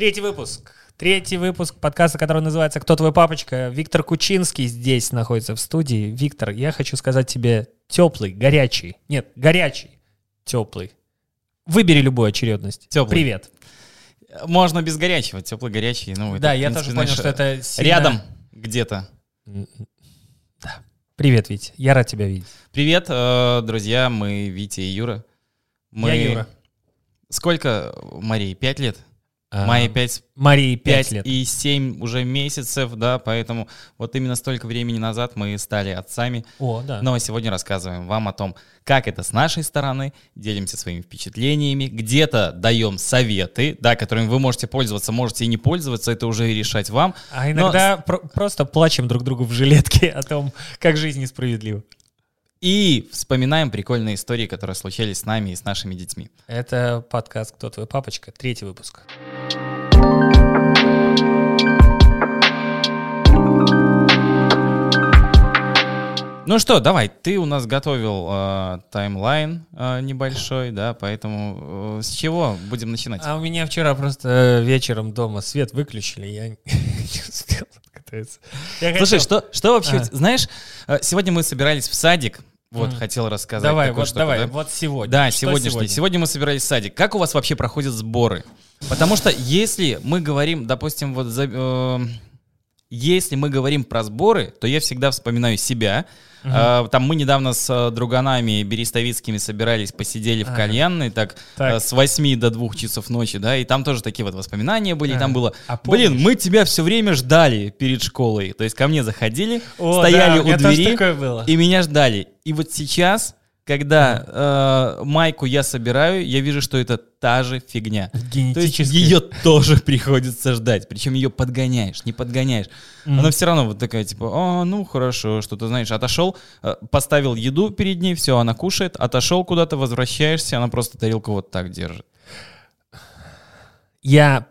Третий выпуск. Третий выпуск подкаста, который называется «Кто твой папочка?». Виктор Кучинский здесь находится в студии. Виктор, я хочу сказать тебе теплый, горячий. Нет, горячий, теплый. Выбери любую очередность. Теплый. Привет. Можно без горячего, теплый, горячий. Ну, это, да, я принципе, тоже понял, что это сильно- Рядом где-то. Да. Привет, Вить. Я рад тебя видеть. Привет, э, друзья, мы Витя и Юра. Мы... Я Юра. Сколько, Марии, пять лет? А, Майе пять, Марии 5 пять лет. и семь уже месяцев, да, поэтому вот именно столько времени назад мы стали отцами. О, да. Но сегодня рассказываем вам о том, как это с нашей стороны, делимся своими впечатлениями, где-то даем советы, да, которыми вы можете пользоваться, можете и не пользоваться, это уже решать вам. А иногда про- просто плачем друг другу в жилетке о том, как жизнь несправедлива. И вспоминаем прикольные истории, которые случались с нами и с нашими детьми. Это подкаст «Кто твой папочка?» Третий выпуск. Ну что, давай, ты у нас готовил э, таймлайн э, небольшой, да, поэтому э, с чего будем начинать? А у меня вчера просто э, вечером дома свет выключили, я не успел подготовиться. Слушай, что, что вообще, А. знаешь, э, сегодня мы собирались в садик, вот, Мгм. хотел рассказать. Давай, вот штуку, давай, да? вот сегодня. Да, Что сегодняшний. сегодня? Сегодня мы собирались в садик. Как у вас вообще проходят сборы? Потому что если мы говорим, допустим, вот за, э, если мы говорим про сборы, то я всегда вспоминаю себя. Э, там мы недавно с э, друганами берестовицкими собирались, посидели в Ага. кальянной, так, Так. э, с 8 до 2 часов ночи, да, и там тоже такие вот воспоминания были, и там было, А блин, мы тебя все время ждали перед школой. То есть ко мне заходили, О, стояли да, у меня у двери, и меня ждали. И вот сейчас, когда э, майку я собираю, я вижу, что это та же фигня. То есть ее тоже приходится ждать. Причем ее подгоняешь, не подгоняешь. Мгм. Она все равно вот такая, типа, а, ну хорошо, что ты знаешь, отошел, э, поставил еду перед ней, все, она кушает, отошел куда-то, возвращаешься, она просто тарелку вот так держит. Я,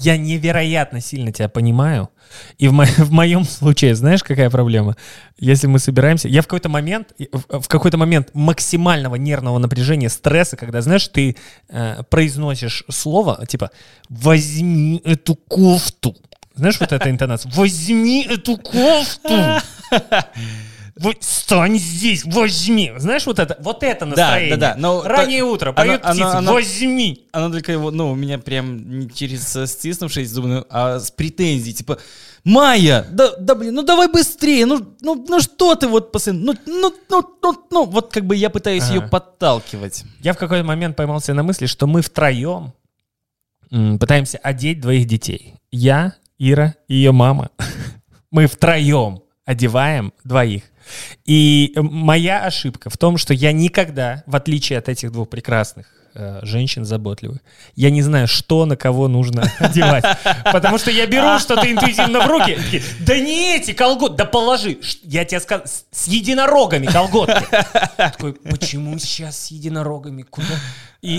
я невероятно сильно тебя понимаю. И в, мо- в моем случае, знаешь, какая проблема? Если мы собираемся, я в какой-то момент, в какой-то момент максимального нервного напряжения, стресса, когда, знаешь, ты э, произносишь слово, типа, возьми эту кофту. Знаешь, вот эта интонация. Возьми эту кофту. Вот стань здесь, возьми. Знаешь, вот это, вот это настроение. да, да, но Раннее то- утро, поют оно- птицы, оно- возьми. Она только его, ну, у меня прям не через э, стиснувшись зубы, а с претензией, типа, Майя, да, да блин, ну давай быстрее, ну, ну, ну что ты вот постоянно, ну, ну, ну, ну, ну, вот как бы я пытаюсь ее Ага. подталкивать. Я в какой-то момент поймался на мысли, что мы втроем пытаемся одеть двоих детей. Я, Ира и ее мама. Мы втроем одеваем двоих. И э, моя ошибка в том, что я никогда, в отличие от этих двух прекрасных э, женщин заботливых, я не знаю, что на кого нужно одевать. Потому что я беру что-то интуитивно в руки. Да не эти колготки, да положи. Я тебе сказал, с единорогами колготки. Такой, почему сейчас с единорогами? Куда? И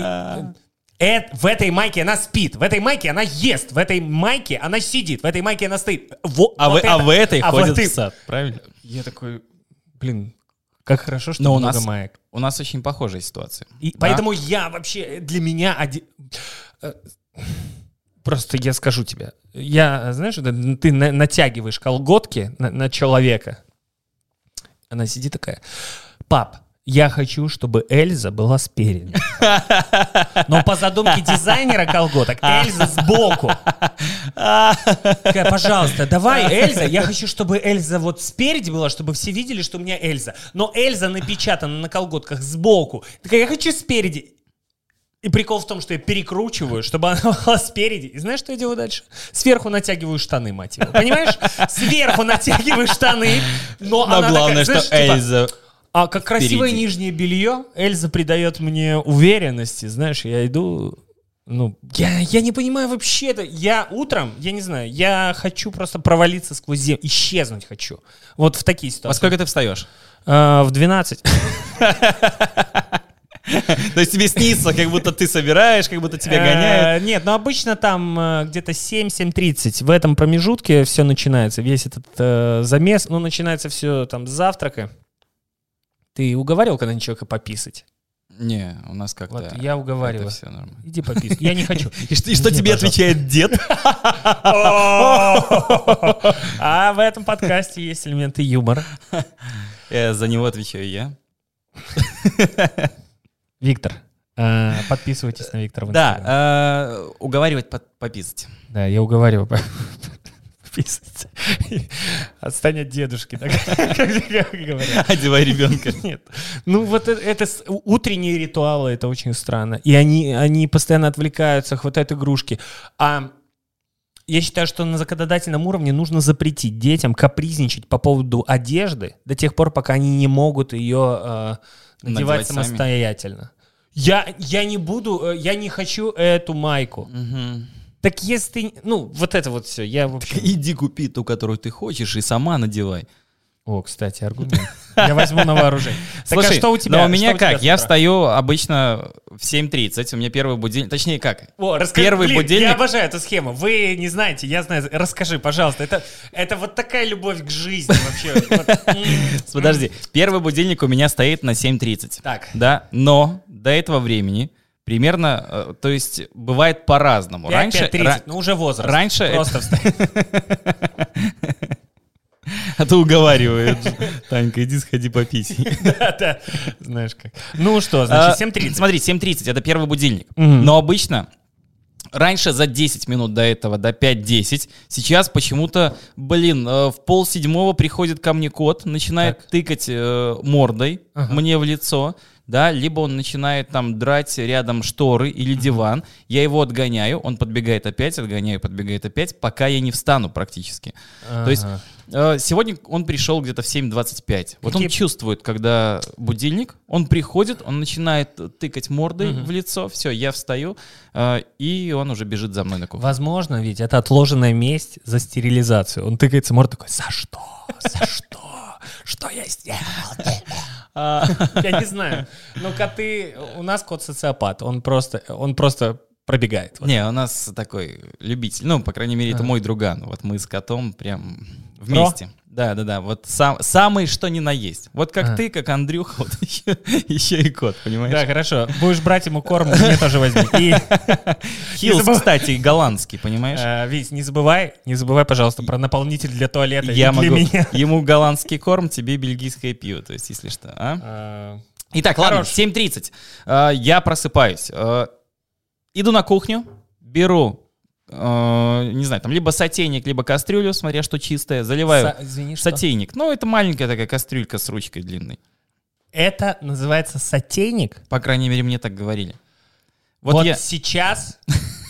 э, в этой майке она спит, в этой майке она ест, в этой майке она сидит, в этой майке она стоит. Во- А, вот вы, а это- в этой а вот и- в сад, правильно? Я такой, блин, как хорошо, что Но у много нас- маек. У нас очень похожая ситуация. И Да. поэтому я вообще, для меня оде- э, Просто я скажу тебе. Я, знаешь, это ты на- натягиваешь колготки на, на человека. Она сидит такая. Пап, я хочу, чтобы Эльза была спереди. Но по задумке дизайнера колготок Эльза сбоку. Такая, пожалуйста, давай, Эльза. Я хочу, чтобы Эльза вот спереди была, чтобы все видели, что у меня Эльза. Но Эльза напечатана на колготках сбоку. Такая, я хочу спереди. И прикол в том, что я перекручиваю, чтобы она была спереди. И знаешь, что я делаю дальше? Сверху натягиваю штаны, мать его. Понимаешь? Сверху натягиваю штаны, но, Но она главное, такая, что знаешь, типа, Эльза... а как красивое впереди. нижнее белье, Эльза придает мне уверенности. Знаешь, я иду, ну, я, я не понимаю вообще это. Я утром, я не знаю, я хочу просто провалиться сквозь землю, исчезнуть хочу. Вот в такие Во ситуации. сколько ты встаешь? А, в 12. То есть тебе снится, как будто ты собираешь, как будто тебя гоняют. Э, Нет, ну обычно там э, где-то 7-7.30. В этом промежутке все начинается, весь этот э, замес. Ну, начинается все там с завтрака. Ты уговаривал когда-нибудь человека пописать? Не, у нас как-то... Вот я уговариваю. Все нормально. Иди пописать. Я не хочу. И что, и что тебе отвечает дед? А в этом подкасте есть элементы юмора. Э, За него отвечаю я. Виктор, э, подписывайтесь на Виктора. Да, э, уговаривать пописать. Да, я уговариваю подписываться. Отстань от дедушки, так говорят. Одевай ребенка. Нет. Ну, вот это, это у- утренние ритуалы, это очень странно. И они, они постоянно отвлекаются, хватают игрушки. А я считаю, что на законодательном уровне нужно запретить детям капризничать по поводу одежды до тех пор, пока они не могут ее э, надевать Надевать сами. самостоятельно. Я, я не буду, э, я не хочу эту майку. Мгм. Так если ты, ну, вот это вот все, я вообще... Иди купи ту, которую ты хочешь, и сама надевай. О, кстати, аргумент. Я возьму на вооружение. Так а Слушай, что у тебя? ну у меня Что у как? с Я встаю обычно в 7.30, у меня первый будильник, точнее как? О, расскажи, Первый блин, будильник- Я обожаю эту схему. Вы не знаете, я знаю. Расскажи, пожалуйста. Это, это вот такая любовь к жизни вообще. Подожди, первый будильник у меня стоит на 7.30. Так. Да, но до этого времени примерно, э, то есть бывает по-разному. Раньше, 5-5-30, ра- ну уже возраст. раньше Просто а то уговаривает. Танька, иди сходи попись. Да, да. Знаешь как. Ну что, А, значит, 7.30. Смотри, 7.30 это первый будильник. Но обычно раньше за 10 минут до этого, до 5-10, сейчас почему-то, блин, э, в пол седьмого приходит ко мне кот, начинает Так. тыкать э, мордой Ага. мне в лицо, да, либо он начинает там драть рядом шторы или диван, я его отгоняю, он подбегает опять, отгоняю, подбегает опять, пока я не встану практически. То есть Ага. Э, Сегодня он пришел где-то в 7.25. Вот он Какие- чувствует, когда будильник, он приходит, он начинает тыкать мордой Мгм. в лицо, все, я встаю, э, и он уже бежит за мной на кухню. Возможно, ведь это отложенная месть за стерилизацию. Он тыкается мордой такой, за что? За что? Что я сделал? А, Я не знаю. Но коты... У нас кот социопат. Он просто, он просто пробегает. Вот. Не, у нас такой любитель, ну, по крайней мере, это Ага. мой друган. Вот мы с котом прям вместе. Да, да, да. Вот сам, самый что ни на есть. Вот как Ага. ты, как Андрюха, вот еще, еще и кот, понимаешь? Да, хорошо. Будешь брать ему корм, мне тоже возьми. И, забыв- кстати, голландский, понимаешь? э, Вить, не забывай, не забывай, пожалуйста, про наполнитель для туалета Я для могу меня. ему голландский корм, тебе бельгийское пиво, то есть, если что, а? А, Итак, ладно, Хорош. 7.30. Э, я просыпаюсь. Иду на кухню, беру, э, не знаю, там либо сотейник, либо кастрюлю, смотря что чистое, заливаю са- Извини, что? сотейник. Ну, это маленькая такая кастрюлька с ручкой длинной. Это называется сотейник. По крайней мере, мне так говорили. Вот, Вот, я... сейчас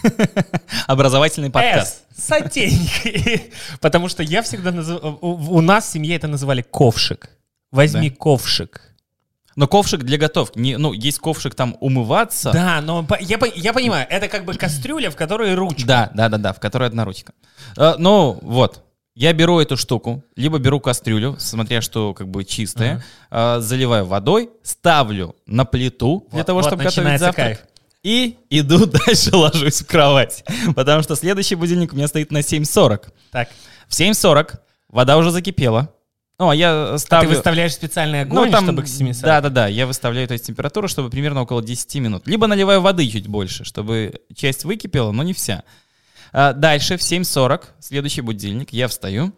Образовательный подкаст. С, сотейник. Потому что я всегда называл... У, у нас в семье это называли ковшик. Возьми ковшик. Но ковшик для готовки. Не, ну, есть ковшик там умываться. Да, но я, я понимаю, это как бы кастрюля, в которой ручка. Да, да, да, да, в которой одна ручка. Э, ну, вот. Я беру эту штуку, либо беру кастрюлю, смотря что как бы чистая, э, заливаю водой, ставлю на плиту для Вот- того, вот чтобы готовить завтрак. кайф. И иду дальше ложусь в кровать. Потому что следующий будильник у меня стоит на 7.40. Так. В 7.40 вода уже закипела. Ну, а я Ты ставлю... выставляешь специальный огонь, чтобы к 7 Да, да, да. Я выставляю то есть, температуру, чтобы примерно около 10 минут. Либо наливаю воды чуть больше, чтобы часть выкипела, но не вся. А, дальше в 7.40, следующий будильник, я встаю.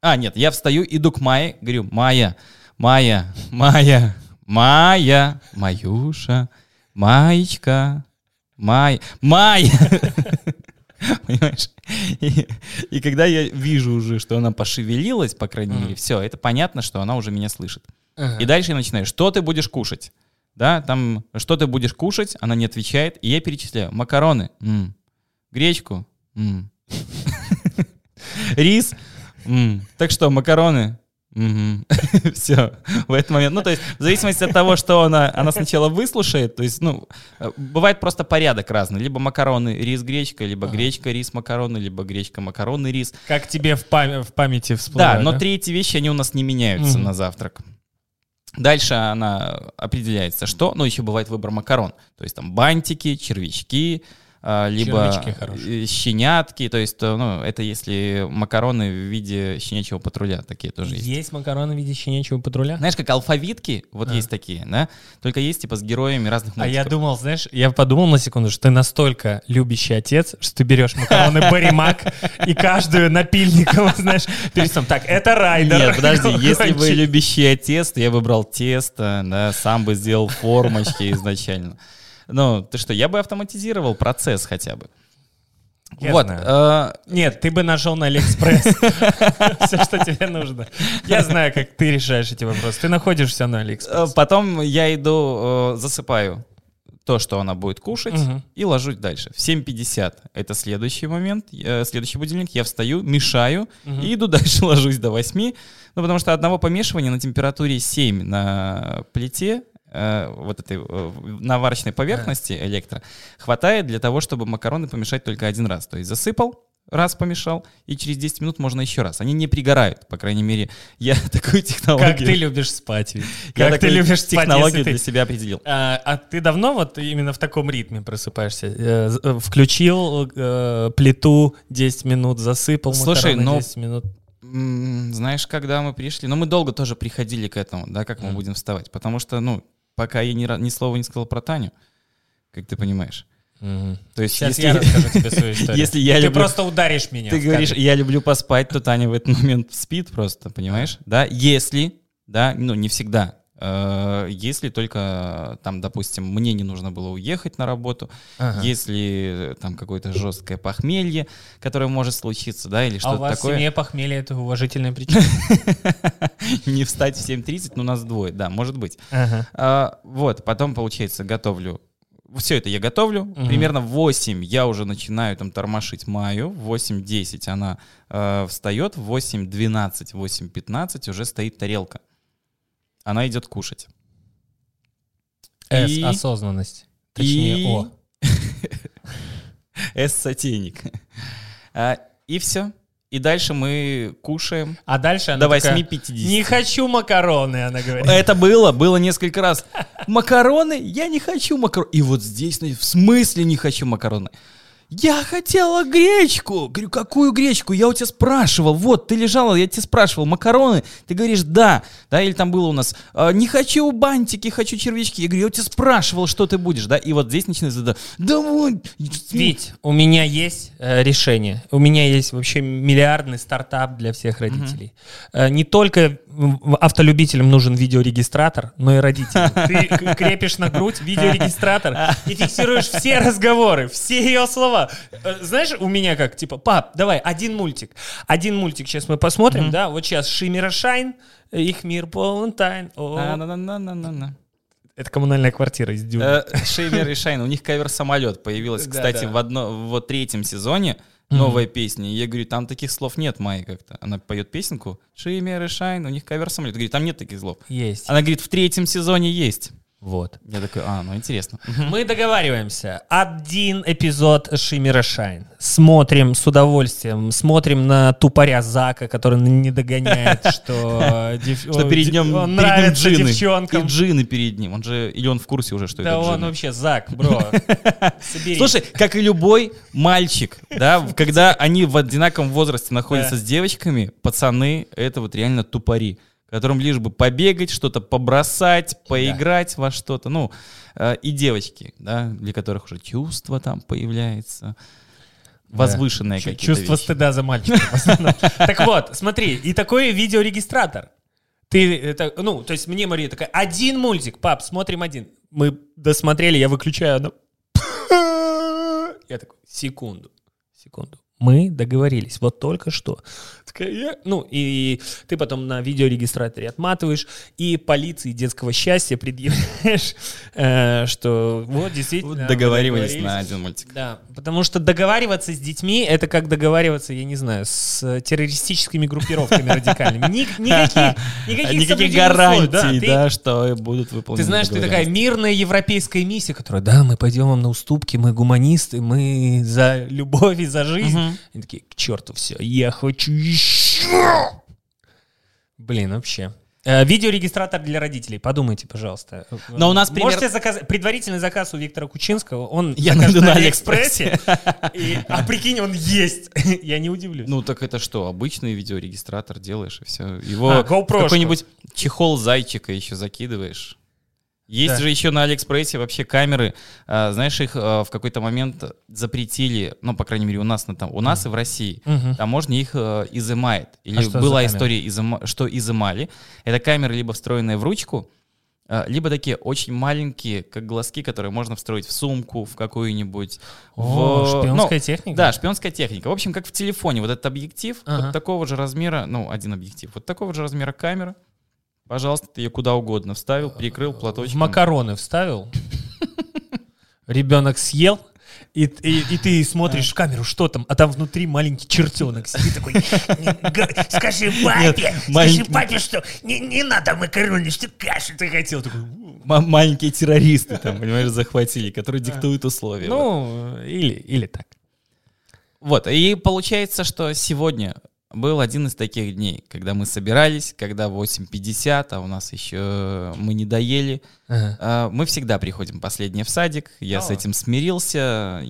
А, нет, я встаю, иду к Майе, говорю, Майя, Майя, Майя, Майя, Маюша, Маечка, Май, Майя. Понимаешь? И, и когда я вижу уже, что она пошевелилась, по крайней мере, все, это понятно, что она уже меня слышит. И дальше я начинаю, что ты будешь кушать? Да, там, что ты будешь кушать? Она не отвечает, и я перечисляю. Макароны, м. гречку, м. рис, так что, макароны, все, в этот момент. Ну, то есть, в зависимости от того, что она, она сначала выслушает, то есть, ну, э, бывает просто порядок разный. Либо макароны, рис, гречка, либо Ага. гречка, рис, макароны, либо гречка, макароны, рис. Как тебе в, пам- в памяти всплывает? Да, но три эти вещи, они у нас не меняются на завтрак. Дальше она определяется, что, ну, еще бывает выбор макарон. То есть там бантики, червячки, либо хорошие. э, щенятки, то есть, э, ну, это если макароны в виде щенячьего патруля, такие тоже есть. Есть макароны в виде щенячьего патруля? Знаешь, как алфавитки, вот А. есть такие, да? Только есть типа с героями разных А я мультиков. думал, знаешь, я подумал на секунду, что ты настолько любящий отец, что ты берешь макароны Баримак и каждую напильником, знаешь, перед Так, это райдер. Нет, подожди, если бы любящий отец, то я бы брал тесто, да, сам бы сделал формочки изначально. Ну, ты что, я бы автоматизировал процесс хотя бы. Я вот, э, Нет, ты бы нашел на Алиэкспресс все, что тебе нужно. Я знаю, как ты решаешь эти вопросы. Ты находишь все на э, Алиэкспресс. потом я иду, э, засыпаю то, что она будет кушать, и ложусь дальше. В 7.50 это следующий момент, э, следующий будильник, я встаю, мешаю, и иду дальше, ложусь до 8. Ну, потому что одного помешивания на температуре 7 на плите, э, вот этой э, на варочной поверхности электро, хватает для того, чтобы макароны помешать только один раз. То есть засыпал, раз помешал, и через 10 минут можно еще раз. Они не пригорают, по крайней мере. Я такую технологию... Как ты любишь спать, ведь. я Как ты любишь технологию для ты... себя определил. А, а ты давно вот именно в таком ритме просыпаешься? Э, Включил э, плиту 10 минут, засыпал Слушай, макароны ну, 10 минут. Знаешь, когда мы пришли, ну мы долго тоже приходили к этому, да, как мы будем вставать, потому что, ну, пока я ни, ни слова не сказал про Таню, как ты понимаешь. То есть, Сейчас если, я расскажу тебе свою историю. если я Ты люблю, просто ударишь меня. ты говоришь, я люблю поспать, то Таня в этот момент спит просто, понимаешь, да? Если, да, ну не всегда. Э, Если только, там, допустим, мне не нужно было уехать на работу, Ага. если э, там какое-то жесткое похмелье, которое может случиться, да, или А у что-то вас в такое. семье похмелье — это уважительная причина? Не встать в 7.30, но нас двое, да, может быть. А, вот, потом, получается, готовлю. Все это я готовлю. Мгм. Примерно в 8 я уже начинаю там тормошить Маю. В 8.10 она э, встает. В 8.12, 8.15 уже стоит тарелка. Она идет кушать. С И- осознанность. Точнее, и- О. С-сотейник. А, и все. И дальше мы кушаем А дальше она до такая, 8.50. Не хочу макароны, она говорит. Это было, было несколько раз. Макароны? Я не хочу макароны. И вот здесь, ну, в смысле не хочу макароны? Я хотела гречку. Говорю, какую гречку? Я у тебя спрашивал. Вот, ты лежала, я тебя спрашивал. Макароны? Ты говоришь, да. Да, или там было у нас, «А, не хочу бантики, хочу червячки. Я говорю, я у тебя спрашивал, что ты будешь, да? И вот здесь начинается, да, да вот. Вить, у меня есть э, решение. У меня есть вообще миллиардный стартап для всех родителей. Э, не только автолюбителям нужен видеорегистратор, но и родителям. Ты крепишь на грудь видеорегистратор и фиксируешь все разговоры, все ее слова. Э, Знаешь, у меня как, типа, пап, давай, один мультик. Один мультик сейчас мы посмотрим, да? Вот сейчас Шиммера Шайн, их мир полон тайн. На-на-на-на-на-на. Это коммунальная квартира из Дюны. Э, Шеймер и Шайн, у них кавер самолет появилась, кстати, в одно, третьем сезоне новая песня. И я говорю, там таких слов нет, Майи как-то. Она поет песенку Шеймер и Шайн, у них кавер самолет. Я говорю, там нет таких слов. Есть. Она говорит, в третьем сезоне есть. Вот. Я такой, а, ну интересно. Мы договариваемся. Один эпизод Шиммера Шайн. Смотрим с удовольствием. Смотрим на тупоря Зака, который не догоняет, что, дев- Что перед ним, он нравится девчонкам. И джины перед ним. Он же, или он в курсе уже, что Да это он джины. вообще Зак, бро. Слушай, как и любой мальчик, да, когда они в одинаковом возрасте находятся Да. с девочками, пацаны — это вот реально тупари, которым лишь бы побегать, что-то побросать, поиграть во что-то, ну, э, и девочки, да, для которых уже чувство там появляется, возвышенные Чу- какие-то Чувство вещи. стыда за основном. Так вот, смотри, и такой видеорегистратор. Ты, это, ну, то есть мне Мария такая, один мультик, пап, смотрим один. Мы досмотрели, я выключаю, она... Я такой, секунду, секунду. Мы договорились, вот только что. Такая, Ну, и ты потом на видеорегистраторе отматываешь, и полиции детского счастья предъявляешь, э, что вот действительно... Договаривались договорились. на один мультик. Да, потому что договариваться с детьми это как договариваться, я не знаю, с террористическими группировками радикальными. Ни- Никаких, никаких, Никаких условий, гарантий, ты- да, что будут выполнены Ты знаешь, ты такая мирная европейская миссия, которая, да, мы пойдем вам на уступки, мы гуманисты, мы за любовь и за жизнь. Они такие, к черту все, я хочу еще. Блин, вообще. Э, Видеорегистратор для родителей, подумайте, пожалуйста. Но у нас пример- Можете заказать предварительный заказ у Виктора Кучинского, он Я найду на Алиэкспрессе, и- а прикинь, он есть. Я не удивлюсь. Ну так это что, обычный видеорегистратор делаешь и все. Его А, GoPro-шку. какой-нибудь чехол зайчика еще закидываешь. Есть Да. же еще на Алиэкспрессе вообще камеры, а, знаешь, их а, в какой-то момент запретили, ну, по крайней мере, у нас, на, там, у нас и в России. Мгм. Таможня их э, изымает. Или А была история, изыма- что изымали. Это камеры либо встроенные в ручку, а, либо такие очень маленькие, как глазки, которые можно встроить в сумку, в какую-нибудь. О, в- шпионская ну, техника? Да, шпионская техника. В общем, как в телефоне. Вот этот объектив, Ага. вот такого же размера, ну, один объектив, вот такого же размера камера. Пожалуйста, ты ее куда угодно вставил, прикрыл В платочком. макароны вставил, ребенок съел, и, и- и ты смотришь в камеру, что там, а там внутри маленький чертенок сидит такой, «Не, га- скажи папе, скажи папе, что не, не надо макароны, что кашу ты хотел. Такой, маленькие террористы там, понимаешь, захватили, которые диктуют условия. Ну, или, или так. Вот, и получается, что сегодня был один из таких дней, когда мы собирались, когда 8.50, а у нас еще мы не доели. Ага. А, Мы всегда приходим последние в садик, я с О. этим смирился.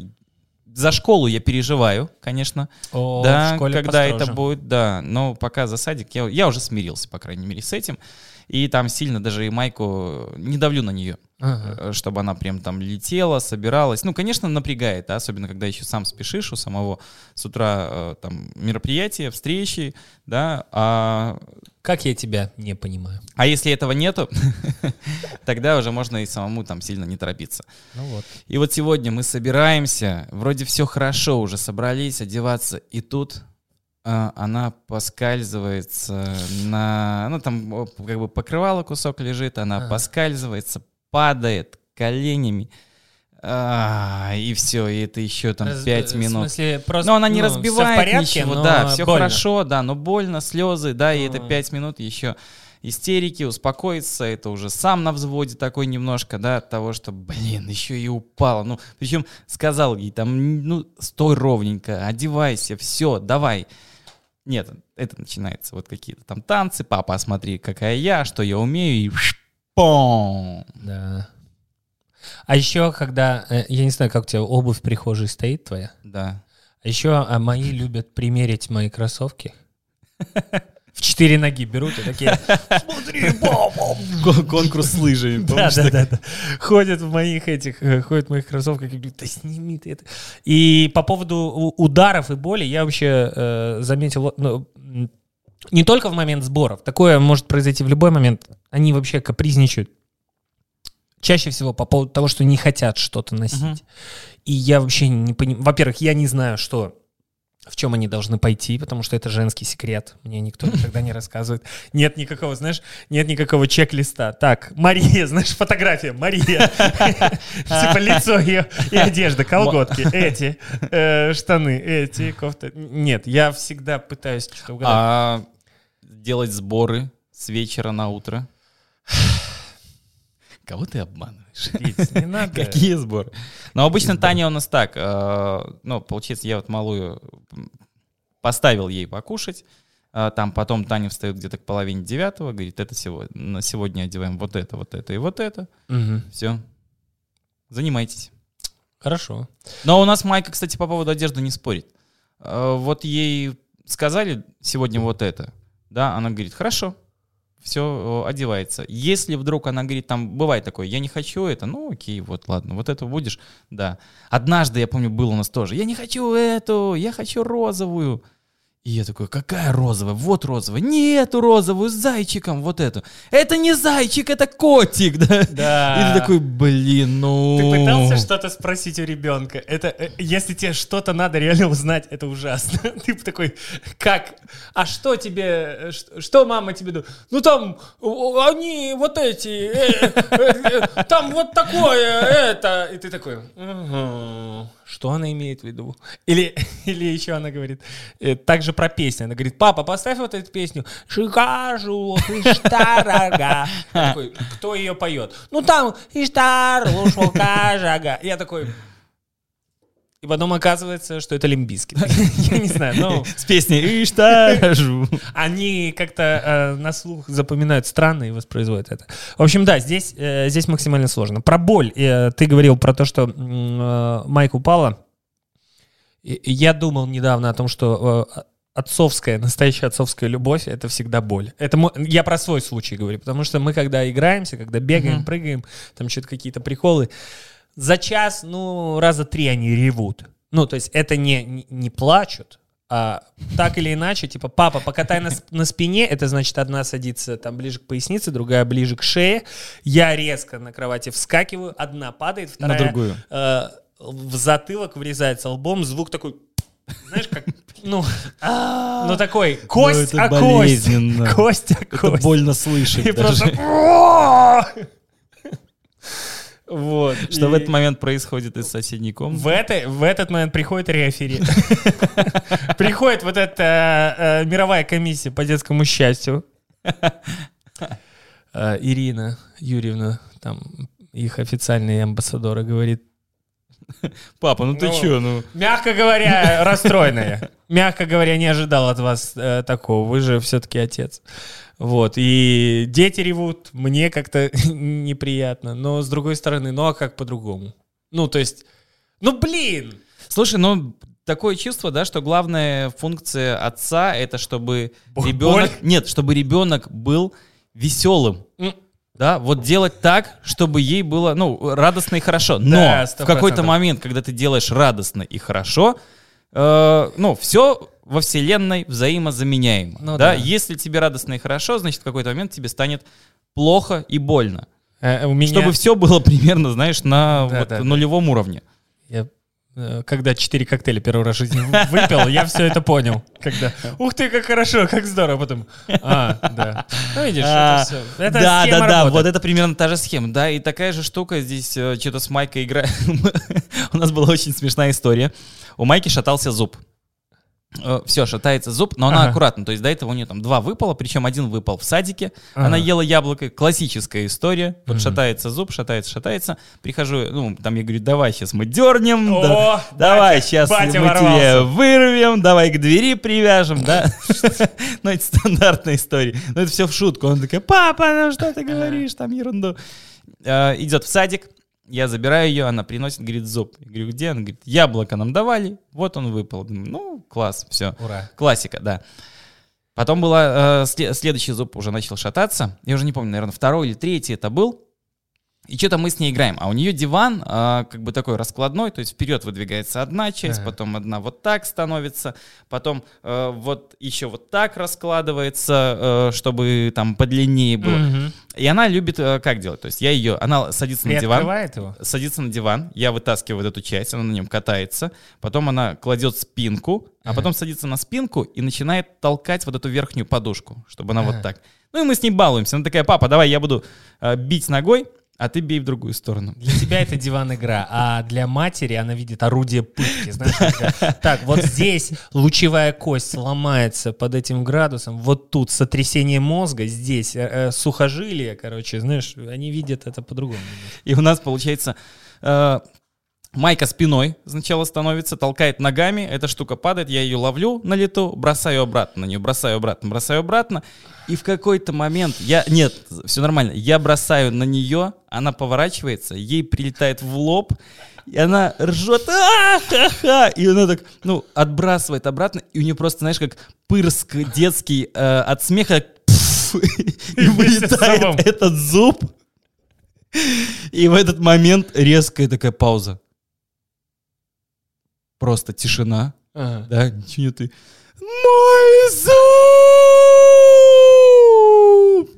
За школу я переживаю, конечно. О, в да, школе когда это построже. будет, да. Но пока за садик я, я уже смирился, по крайней мере, с этим. И там сильно даже и майку не давлю на нее, Ага. э, чтобы она прям там летела, собиралась. Ну, конечно, напрягает, да, особенно когда еще сам спешишь у самого с утра э, там мероприятия, встречи, да. А, Как я тебя не понимаю. а если этого нету, тогда уже можно и самому там сильно не торопиться. Ну вот. И вот сегодня мы собираемся, вроде все хорошо, уже собрались одеваться, и тут она поскальзывается на... Ну, там как бы покрывало кусок лежит, она Ага. поскальзывается, падает коленями, а, и все, и это еще там Раз- 5 В минут. смысле, просто, Но она не ну, в разбивает порядке, ничего, да, все больно. хорошо, да, но больно, слезы, да, и это Ой. 5 минут еще истерики, успокоиться, это уже сам на взводе такой немножко, да, от того, что, блин, еще и упала. Ну, причем сказал ей там, ну, стой ровненько, одевайся, все, давай. Нет, это начинается вот какие-то там танцы, папа, а смотри, какая я, что я умею, и пом. Да. А еще, когда, э, я не знаю, как у тебя обувь в прихожей стоит твоя, Да. а еще а, мои любят примерить мои кроссовки. В четыре ноги берут и такие, смотри, Конкурс с лыжами, Да, да, да, да. Ходят в моих этих, э, ходят в моих кроссовках и говорят, да сними ты это. И по поводу ударов и боли я вообще э, заметил, ну, не только в момент сборов, такое может произойти в любой момент. Они вообще капризничают. Чаще всего по поводу того, что не хотят что-то носить. Мгм. И я вообще не понимаю. Во-первых, я не знаю, что в чем они должны пойти, потому что это женский секрет. Мне никто никогда не рассказывает. Нет никакого, знаешь, нет никакого чек-листа. Так, Мария, знаешь, фотография, Мария. Типа лицо ее и одежда, колготки, эти, э, штаны, эти, кофта. Нет, я всегда пытаюсь что-то угадать. А делать сборы с вечера на утро? Кого ты обманываешь? Вить, Не надо. Какие сборы? Но обычно Таня у нас так, э, ну, получается, я вот малую поставил ей покушать, а там потом Таня встает где-то к половине девятого, говорит, это сегодня, на сегодня одеваем вот это, вот это и вот это. Все. Занимайтесь. Хорошо. Но у нас Майка, кстати, по поводу одежды не спорит. Э, Вот ей сказали сегодня вот это, да, она говорит, хорошо, все одевается. Если вдруг она говорит, там бывает такое, я не хочу это, ну окей, вот ладно, вот это будешь, да. Однажды, я помню, был у нас тоже, я не хочу эту, я хочу розовую. И я такой, какая розовая? Вот розовая. Не эту розовую с зайчиком, вот эту. Это не зайчик, это котик, да? Да. И ты такой, блин, ну... Ты пытался что-то спросить у ребенка? Это, э, если тебе что-то надо реально узнать, это ужасно. Ты такой, как? А что тебе, э, что мама тебе думает? Ну там, они вот эти, э, там вот такое, это. И ты такой, «Мгм. Что она имеет в виду? Или, или еще она говорит, э, также про песню. Она говорит, папа, поставь вот эту песню. Шикажу, Иштарага. Кто ее поет? Ну там Иштар, Лушока, Жага. Я такой, И потом оказывается, что это Лимбиски. Я не знаю, но С песней «Иштажу». они как-то э, на слух запоминают странно и воспроизводят это. В общем, да, здесь, э, здесь максимально сложно. Про боль. Э, ты говорил про то, что Майк упала. И- и Я думал недавно о том, что отцовская, настоящая отцовская любовь — это всегда боль. Это мо- я про свой случай говорю, потому что мы, когда играемся, когда бегаем, прыгаем, там что-то какие-то приколы, за час, ну, раза три они ревут. Ну, то есть это не, не, не плачут, а так или иначе, типа, папа, покатай на, с- на спине, это значит, одна садится там ближе к пояснице, другая ближе к шее. Я резко на кровати вскакиваю, одна падает, На вторая другую. э, в затылок врезается лбом, звук такой, знаешь, как, ну, ну такой, кость о кость, кость о Это кость. больно слышать И просто... Вот. Что в И этот момент происходит из соседней комнаты. В, это, в этот момент приходит рефери. Приходит вот эта э, мировая комиссия по детскому счастью. Э, Ирина Юрьевна, там их официальные амбассадоры, говорит, Папа, ну ты Ну, чё, ну... мягко говоря, расстроенная. Мягко говоря, не ожидал от вас э, такого. Вы же все-таки отец. Вот. И дети ревут, мне как-то неприятно. Но с другой стороны, ну а как по-другому? Ну, то есть, ну блин! Слушай, ну такое чувство, да, что главная функция отца это чтобы ребенок, нет, чтобы ребенок был веселым, да, вот делать так, чтобы ей было, ну, радостно и хорошо. Но Да, в какой-то 100%. момент, когда ты делаешь радостно и хорошо, э, ну, все во вселенной взаимозаменяемо, Ну да? да. Если тебе радостно и хорошо, значит, в какой-то момент тебе станет плохо и больно. э, у меня... Чтобы все было примерно, знаешь, на Да, вот да, да. нулевом уровне. Я, когда четыре коктейля первый раз в жизни выпил, я все это понял. Когда, ух ты, как хорошо, как здорово. Потом, а, да. Ну, видишь, А, это все. Это да, да, да, работы. вот это примерно та же схема, да, и такая же штука здесь э, что-то с Майкой играет. У нас была очень смешная история. У Майки шатался зуб. Все, шатается зуб, но она Ага. аккуратно. То есть до этого у нее там два выпало, причем один выпал в садике. Ага. Она ела яблоко. Классическая история. Вот Мгм. шатается зуб, шатается, шатается. Прихожу, ну, там я говорю, давай сейчас мы дернем. О, да- давай батя- сейчас мы батя тебе ворвался. вырвем, давай к двери привяжем, да? Ну, это стандартная история. Но это все в шутку. Он такой, папа, ну что ты говоришь, там ерунду. А, Идет в садик, я забираю ее, она приносит, говорит, зуб. Я говорю, где? Она говорит, яблоко нам давали, вот он выпал. Ну, класс, все. Ура. Классика, да. Потом была, э, сле- следующий зуб уже начал шататься. Я уже не помню, наверное, второй или третий это был. И что-то мы с ней играем. А у нее диван а, как бы такой раскладной, то есть вперед выдвигается одна часть, Ага. потом одна вот так становится, потом э, вот еще вот так раскладывается, э, чтобы там подлиннее было. Мгм. И она любит э, как делать? То есть я ее, она садится на диван, его? садится на диван, я вытаскиваю вот эту часть, она на нем катается, потом она кладет спинку, а потом садится на спинку и начинает толкать вот эту верхнюю подушку, чтобы она Ага. вот так. Ну и мы с ней балуемся. Она такая, папа, давай я буду э, бить ногой, а ты бей в другую сторону. Для тебя это диван-игра, а для матери она видит орудие пытки. Знаешь, когда, так, вот здесь лучевая кость ломается под этим градусом, вот тут сотрясение мозга, здесь э, э, сухожилие, короче, знаешь, они видят это по-другому. И у нас получается... э, Майка спиной сначала становится, толкает ногами, эта штука падает, я ее ловлю на лету, бросаю обратно на нее, бросаю обратно, бросаю обратно. И в какой-то момент я... Нет, все нормально. Я бросаю на нее, она поворачивается, ей прилетает в лоб, и она ржет, а-ха-ха, и она так, ну, отбрасывает обратно, и у нее просто, знаешь, как пырск детский э, от смеха, и вылетает этот зуб. И в этот момент резкая такая пауза. Просто тишина. Ага. Да, ничего и, Мой зуб!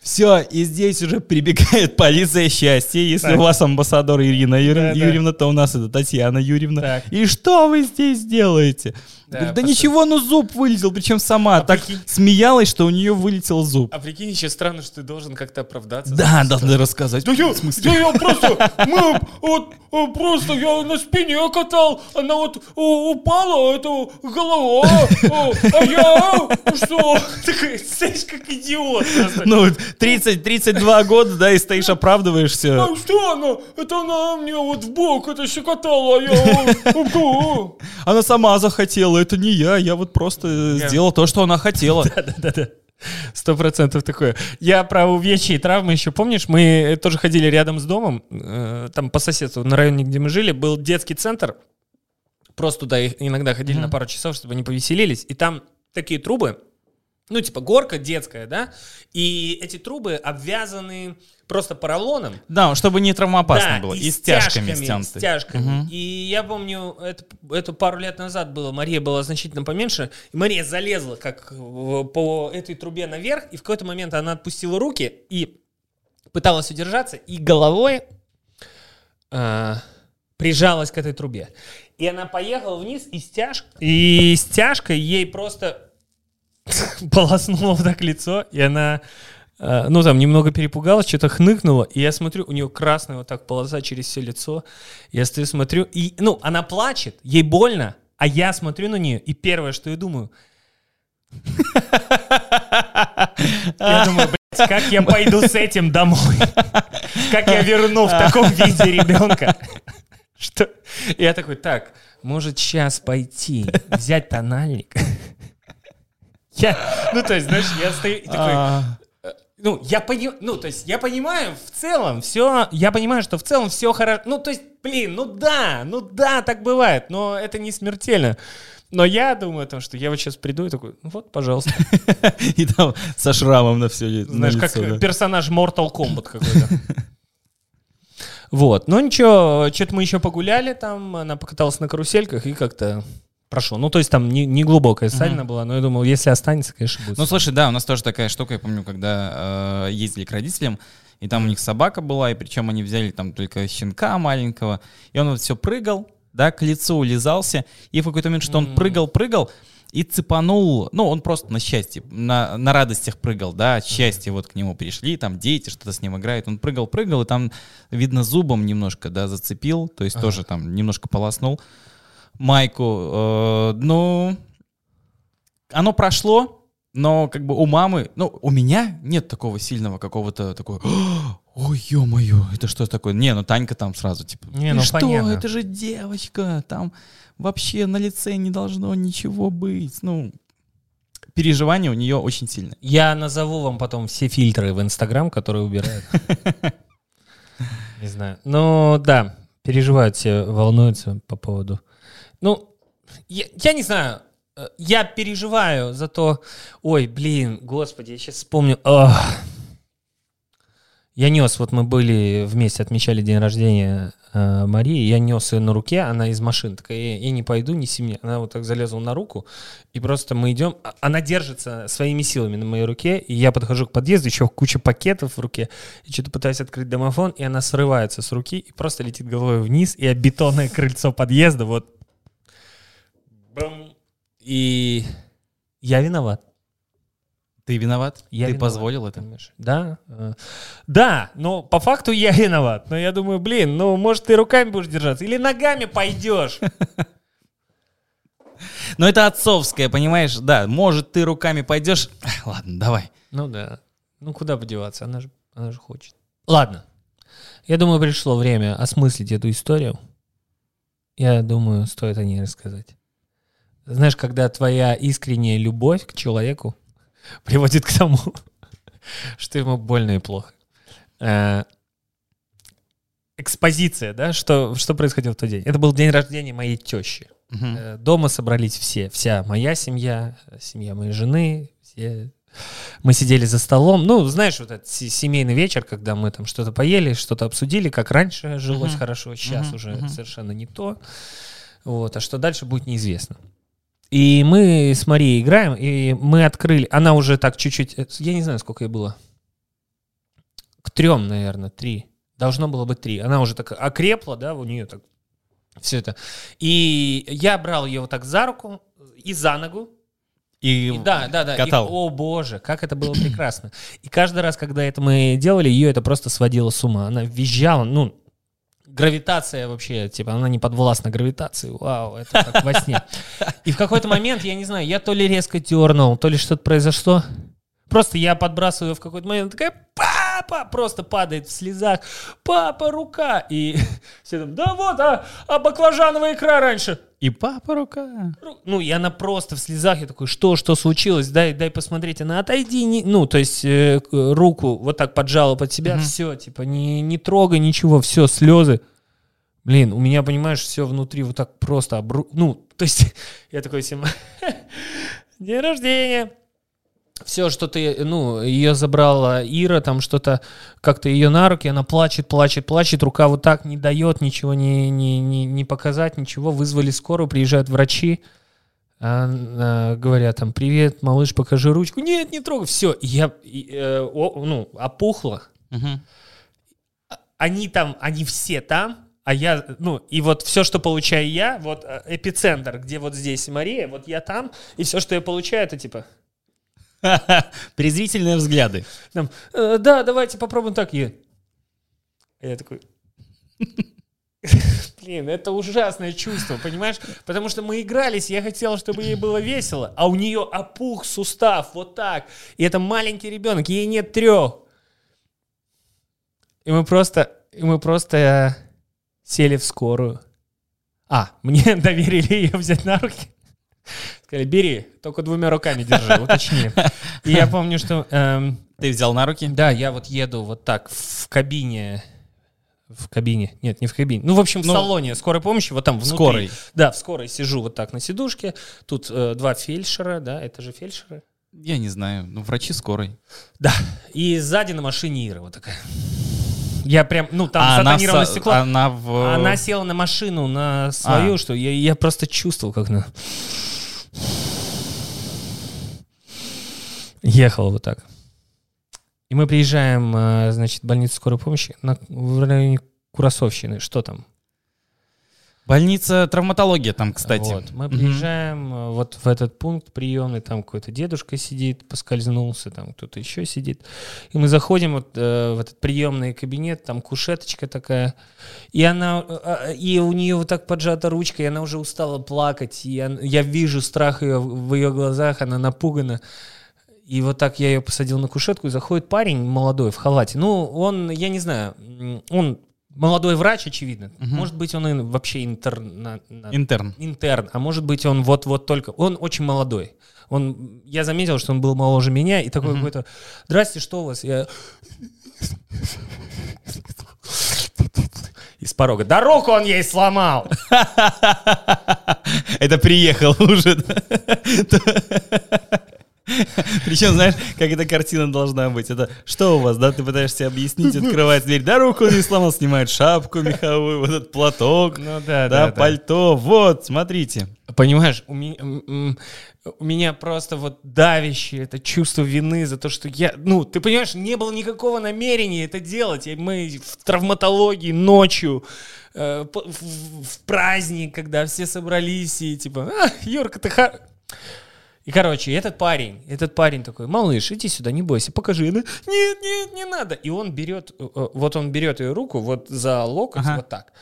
Все, и здесь уже прибегает полиция счастья. Если Так. у вас амбассадор Ирина Юрьевна, Да, да. Юрьевна, то у нас это Татьяна Юрьевна. Так. И что вы здесь делаете? Да просто- ничего, ну зуб вылетел, причем сама А так прикинь- смеялась, что у нее вылетел зуб. А прикинь, еще странно, что ты должен как-то оправдаться. Да, должны рассказать. Да я, да я просто, мы вот э, просто я на спине катал, она вот э, упала, это голова, э, а я что? Такой, стоишь как идиот. Ну, 30-32 года, да, и стоишь, оправдываешься. А что она? Это она мне вот в бок это щекотала, а я... Она сама захотела, это не я, я вот просто сделал то, что она хотела. Да-да-да. Сто процентов такое. Я про увечья и травмы еще помнишь? Мы тоже ходили рядом с домом, э, там по соседству, на районе, где мы жили, был детский центр. Просто туда иногда ходили на пару часов, чтобы они повеселились. И там такие трубы, ну, типа горка детская, да? И эти трубы обвязаны просто поролоном. Да, чтобы не травмоопасно Да, было. И, и стяжками, стянуты. с тяжками. Мгм. И я помню, это, это пару лет назад было, Мария была значительно поменьше, и Мария залезла как по этой трубе наверх, и в какой-то момент она отпустила руки и пыталась удержаться, и головой а, прижалась к этой трубе. И она поехала вниз, и стяж... и стяжкой ей просто полоснуло вот так лицо, и она, э, ну, там, немного перепугалась, что-то хныкнула, и я смотрю, у нее красная вот так полоса через все лицо, я стою, смотрю, и, ну, она плачет, ей больно, а я смотрю на нее, и первое, что я думаю, я думаю, блядь, как я пойду с этим домой? Как я верну в таком виде ребенка? Что? Я такой, так, может сейчас пойти, взять тональник? Я, ну, то есть, знаешь, я стою и такой, А, ну, я понимаю, ну, то есть, я понимаю в целом все, я понимаю, что в целом все хорошо, ну, то есть, блин, ну да, ну да, так бывает, но это не смертельно. Но я думаю о том, что я вот сейчас приду и такой, ну вот, пожалуйста. И там со шрамом на все Знаешь, как персонаж Mortal Kombat какой-то. Вот, ну ничего, что-то мы еще погуляли там, она покаталась на карусельках и как-то прошло. Ну, то есть там не, не глубокая ссадина была, но я думал, если останется, конечно, будет. Ну, слушай, да, у нас тоже такая штука, я помню, когда э, ездили к родителям, и там у них собака была, и причем они взяли там только щенка маленького, и он вот все прыгал, да, к лицу лизался, и в какой-то момент, что он прыгал, прыгал, и цепанул, ну, он просто на счастье, на, на радостях прыгал, да, от счастья вот к нему пришли, там дети что-то с ним играют, он прыгал, прыгал, и там, видно, зубом немножко, да, зацепил, то есть тоже там немножко полоснул майку, э, ну, оно прошло, но как бы у мамы, ну, у меня нет такого сильного какого-то такого, ой, ё-моё, это что такое? Не, ну Танька там сразу типа, Не, «Ты ну, что, понятно. это же девочка, там вообще на лице не должно ничего быть. Ну, переживания у нее очень сильные. Я назову вам потом все фильтры в Инстаграм, которые убирают. Не знаю. Ну, да, переживают все, волнуются по поводу. Ну, я, я не знаю. э, Я переживаю за то... Ой, блин, господи, я сейчас вспомню. Ах. Я нес, вот мы были вместе, отмечали день рождения э, Марии, я нес ее на руке, она из машины, такая, я, я не пойду, неси мне. Она вот так залезла на руку, и просто мы идем, а- она держится своими силами на моей руке, и я подхожу к подъезду, еще куча пакетов в руке, и что-то пытаюсь открыть домофон, и она срывается с руки и просто летит головой вниз, и бетонное крыльцо подъезда, вот. И я виноват. Ты виноват? Я Ты виноват, позволил это? понимаешь? Да. э, Да, но по факту я виноват. Но я думаю, блин, ну, может, ты руками будешь держаться или ногами пойдешь. Но это отцовское, понимаешь? Да, может, ты руками пойдешь. Ладно, давай. Ну да. Ну, куда подеваться? Она же, она же хочет. Ладно. Я думаю, пришло время осмыслить эту историю. Я думаю, стоит о ней рассказать. Знаешь, когда твоя искренняя любовь к человеку приводит к тому, что ему больно и плохо. Э, Экспозиция, да, что, что происходило в тот день? Это был день рождения моей тещи. Э, Дома собрались все, вся моя семья, семья моей жены, все. Мы сидели за столом, ну, знаешь, вот этот се- семейный вечер, когда мы там что-то поели, что-то обсудили, как раньше жилось Мгм. хорошо, сейчас Мгм, уже мгм. совершенно не то. Вот, а что дальше будет неизвестно. И мы с Марией играем, и мы открыли, она уже так чуть-чуть, э, я не знаю, сколько ей было, к трем, наверное, три. Должно было быть три. Она уже так окрепла, да, у нее так Все это. И я брал ее вот так за руку и за ногу. И, И да, да, да. И, катал. о боже, как это было прекрасно. И каждый раз, когда это мы делали, ее это просто сводило с ума. Она визжала, ну, гравитация вообще, типа, она не подвластна гравитации. Вау, это как во сне. И в какой-то момент, я не знаю, я то ли резко дернул, то ли что-то произошло. Просто я подбрасываю в какой-то момент, такая, папа, просто падает в слезах, папа, рука. И все там, да вот, а, а баклажановая икра раньше. И папа рука. Ру- Ну, и она просто в слезах, я такой, что, что случилось, дай, дай посмотреть. Она, отойди, не... ну, то есть э, руку вот так поджала под себя, все, типа, не, не трогай ничего, все, слезы. Блин, у меня, понимаешь, все внутри вот так просто обру... Ну, то есть я такой всем, день рождения. Все, что ты, ну, ее забрала Ира, там что-то, как-то ее на руки, она плачет, плачет, плачет, рука вот так не дает, ничего не, не, не, не показать, ничего. Вызвали скорую, приезжают врачи, а, а, говорят там, привет, малыш, покажи ручку. Нет, не трогай, все. Я, и, э, о- ну, опухла. Мгм. Они там, они все там, а я, ну, и вот все, что получаю я, вот э, эпицентр, где вот здесь Мария, вот я там, и все, что я получаю, это типа, Презрительные взгляды. Там, «Э, да, давайте попробуем так. А я такой... Блин, это ужасное чувство, понимаешь? Потому что мы игрались, я хотел, чтобы ей было весело, а у нее опух сустав вот так. И это маленький ребенок, ей нет трех. И мы просто, и мы просто сели в скорую. А, мне доверили ее взять на руки. Сказали, бери, только двумя руками держи, уточни. И я помню, что... эм, Ты взял на руки? да, я вот еду вот так в кабине. В кабине. Нет, не в кабине. Ну, в общем, в Ну, салоне скорой помощи, вот там внутри. скорой. Да, в скорой сижу вот так на сидушке. Тут э, два фельдшера, да, это же фельдшеры. Я не знаю. Ну, врачи скорой. Да. И сзади на машине Ира вот такая. Я прям, ну, там А она, затонированное в са- стекло. она в... Она села на машину, на свою, А. что я, я просто чувствовал, как она... Ехала вот так. И мы приезжаем, э, значит, в больницу скорой помощи на, в районе Курасовщины. Что там? Больница травматология там, кстати. Вот. Мы приезжаем э, вот в этот пункт приемный, там какой-то дедушка сидит, поскользнулся, там кто-то еще сидит. И мы заходим вот, э, в этот приемный кабинет, там кушеточка такая, и она, э, э, и у нее вот так поджата ручка, и она уже устала плакать, и он- я вижу страх ее в ее глазах, она напугана. И вот так я ее посадил на кушетку, и заходит парень молодой в халате. Ну, он, я не знаю, он молодой врач, очевидно. Мгм. Может быть, он и вообще интерн, Интерн. интерн, а может быть он вот-вот только... Он очень молодой. Он, я заметил, что он был моложе меня, и такой какой-то, здрасте, что у вас? Я... Из порога. Да руку он ей сломал! Это приехал уже. Причем, знаешь, как эта картина должна быть. Это что у вас, да? Ты пытаешься объяснить, открывает дверь. Да, руку не сломал, снимает шапку меховую, вот этот платок. Ну да, Да, пальто. Вот, смотрите. Понимаешь, у меня, у меня просто вот давящее это чувство вины за то, что я... Ну, ты понимаешь, не было никакого намерения это делать. Мы в травматологии ночью, э, в, в праздник, когда все собрались и типа, а, Юрка, ты ха... И, короче, этот парень, этот парень такой, малыш, иди сюда, не бойся, покажи. Она, нет, нет, не надо. И он берет, э, э, вот он берет ее руку вот за локоть, Ага. вот так.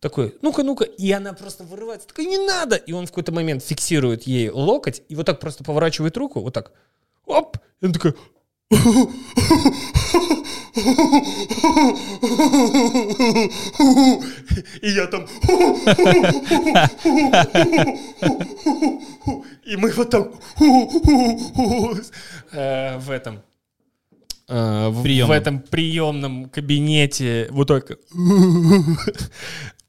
Такой, ну-ка, ну-ка. И она просто вырывается, такой, не надо. И он в какой-то момент фиксирует ей локоть и вот так просто поворачивает руку, вот так. Оп! И она такая... И я там... И мы вот так... э, В этом... э, В этом приемном кабинете вот так...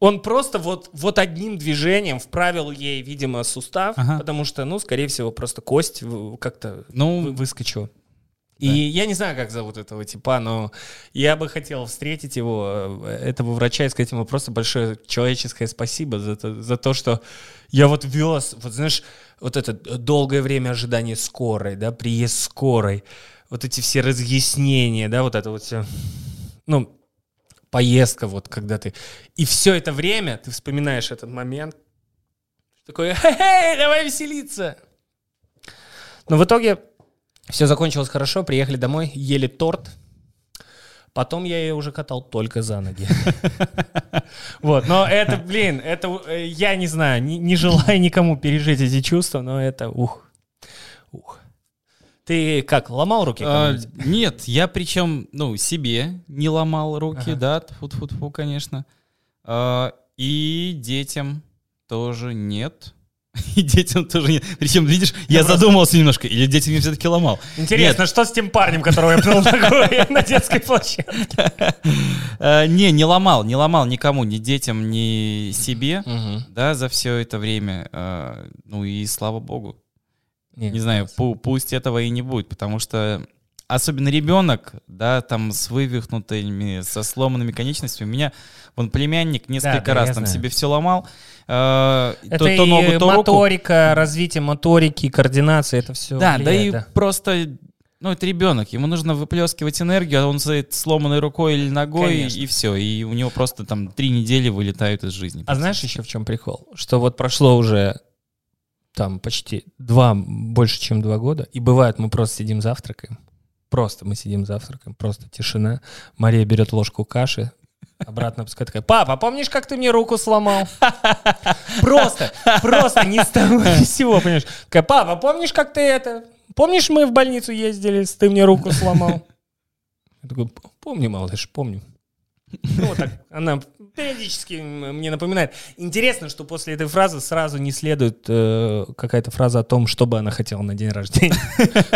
Он просто вот, вот одним движением вправил ей, видимо, сустав, Ага. потому что, ну, скорее всего, просто кость как-то Ну, вы- выскочила. И я не знаю, как зовут этого типа, но я бы хотел встретить его, э, этого врача, и сказать ему просто большое человеческое спасибо за то, за то, что я вот вез, вот знаешь, вот это долгое время ожидания скорой, да, приезд скорой, вот эти все разъяснения, да, вот это вот все. Ну, поездка, вот когда ты... И все это время ты вспоминаешь этот момент, такой, хе-хей, давай веселиться. Но в итоге все закончилось хорошо, приехали домой, ели торт. Потом я ее уже катал только за ноги. Вот, но это, блин, это, э, я не знаю, не, желаю никому пережить эти чувства, но это, ух, ух. Ты как, ломал руки? А, нет, я причем, ну, себе не ломал руки, Ага. да, тьфу-тьфу-тьфу, конечно. А, и детям тоже нет. И детям тоже нет. Причем, видишь, я задумался немножко, или детям я все-таки ломал. Интересно, что с тем парнем, которого я пнул ногой на детской площадке? А, не, не ломал, не ломал никому, ни детям, ни себе, да, за все это время. А, ну и слава богу. Не знаю, пу- пусть этого и не будет, потому что особенно ребенок, да, там с вывихнутыми, со сломанными конечностями. У меня, вон племянник несколько да, раз я там знаю. себе все ломал. э, Это то, то ногу, то руку. моторика, развитие моторики, координация, это все Да, да и просто, ну, это ребенок, ему нужно выплескивать энергию, а он стоит сломанной рукой или ногой, Конечно. и все, и у него просто там три недели вылетают из жизни. А знаешь еще в чем прикол? Что вот прошло уже там почти два, больше, чем два года, и бывает, мы просто сидим завтракаем, просто мы сидим завтракаем, просто тишина, Мария берет ложку каши, обратно пускай такая, папа, помнишь, как ты мне руку сломал? Просто, просто ни с того ни сего, понимаешь? Такая, папа, помнишь, как ты это... Помнишь, мы в больницу ездили, ты мне руку сломал? Я такой, помню, малыш, помню. Ну, вот так, она периодически мне напоминает. Интересно, что после этой фразы сразу не следует э, какая-то фраза о том, что бы она хотела на день рождения.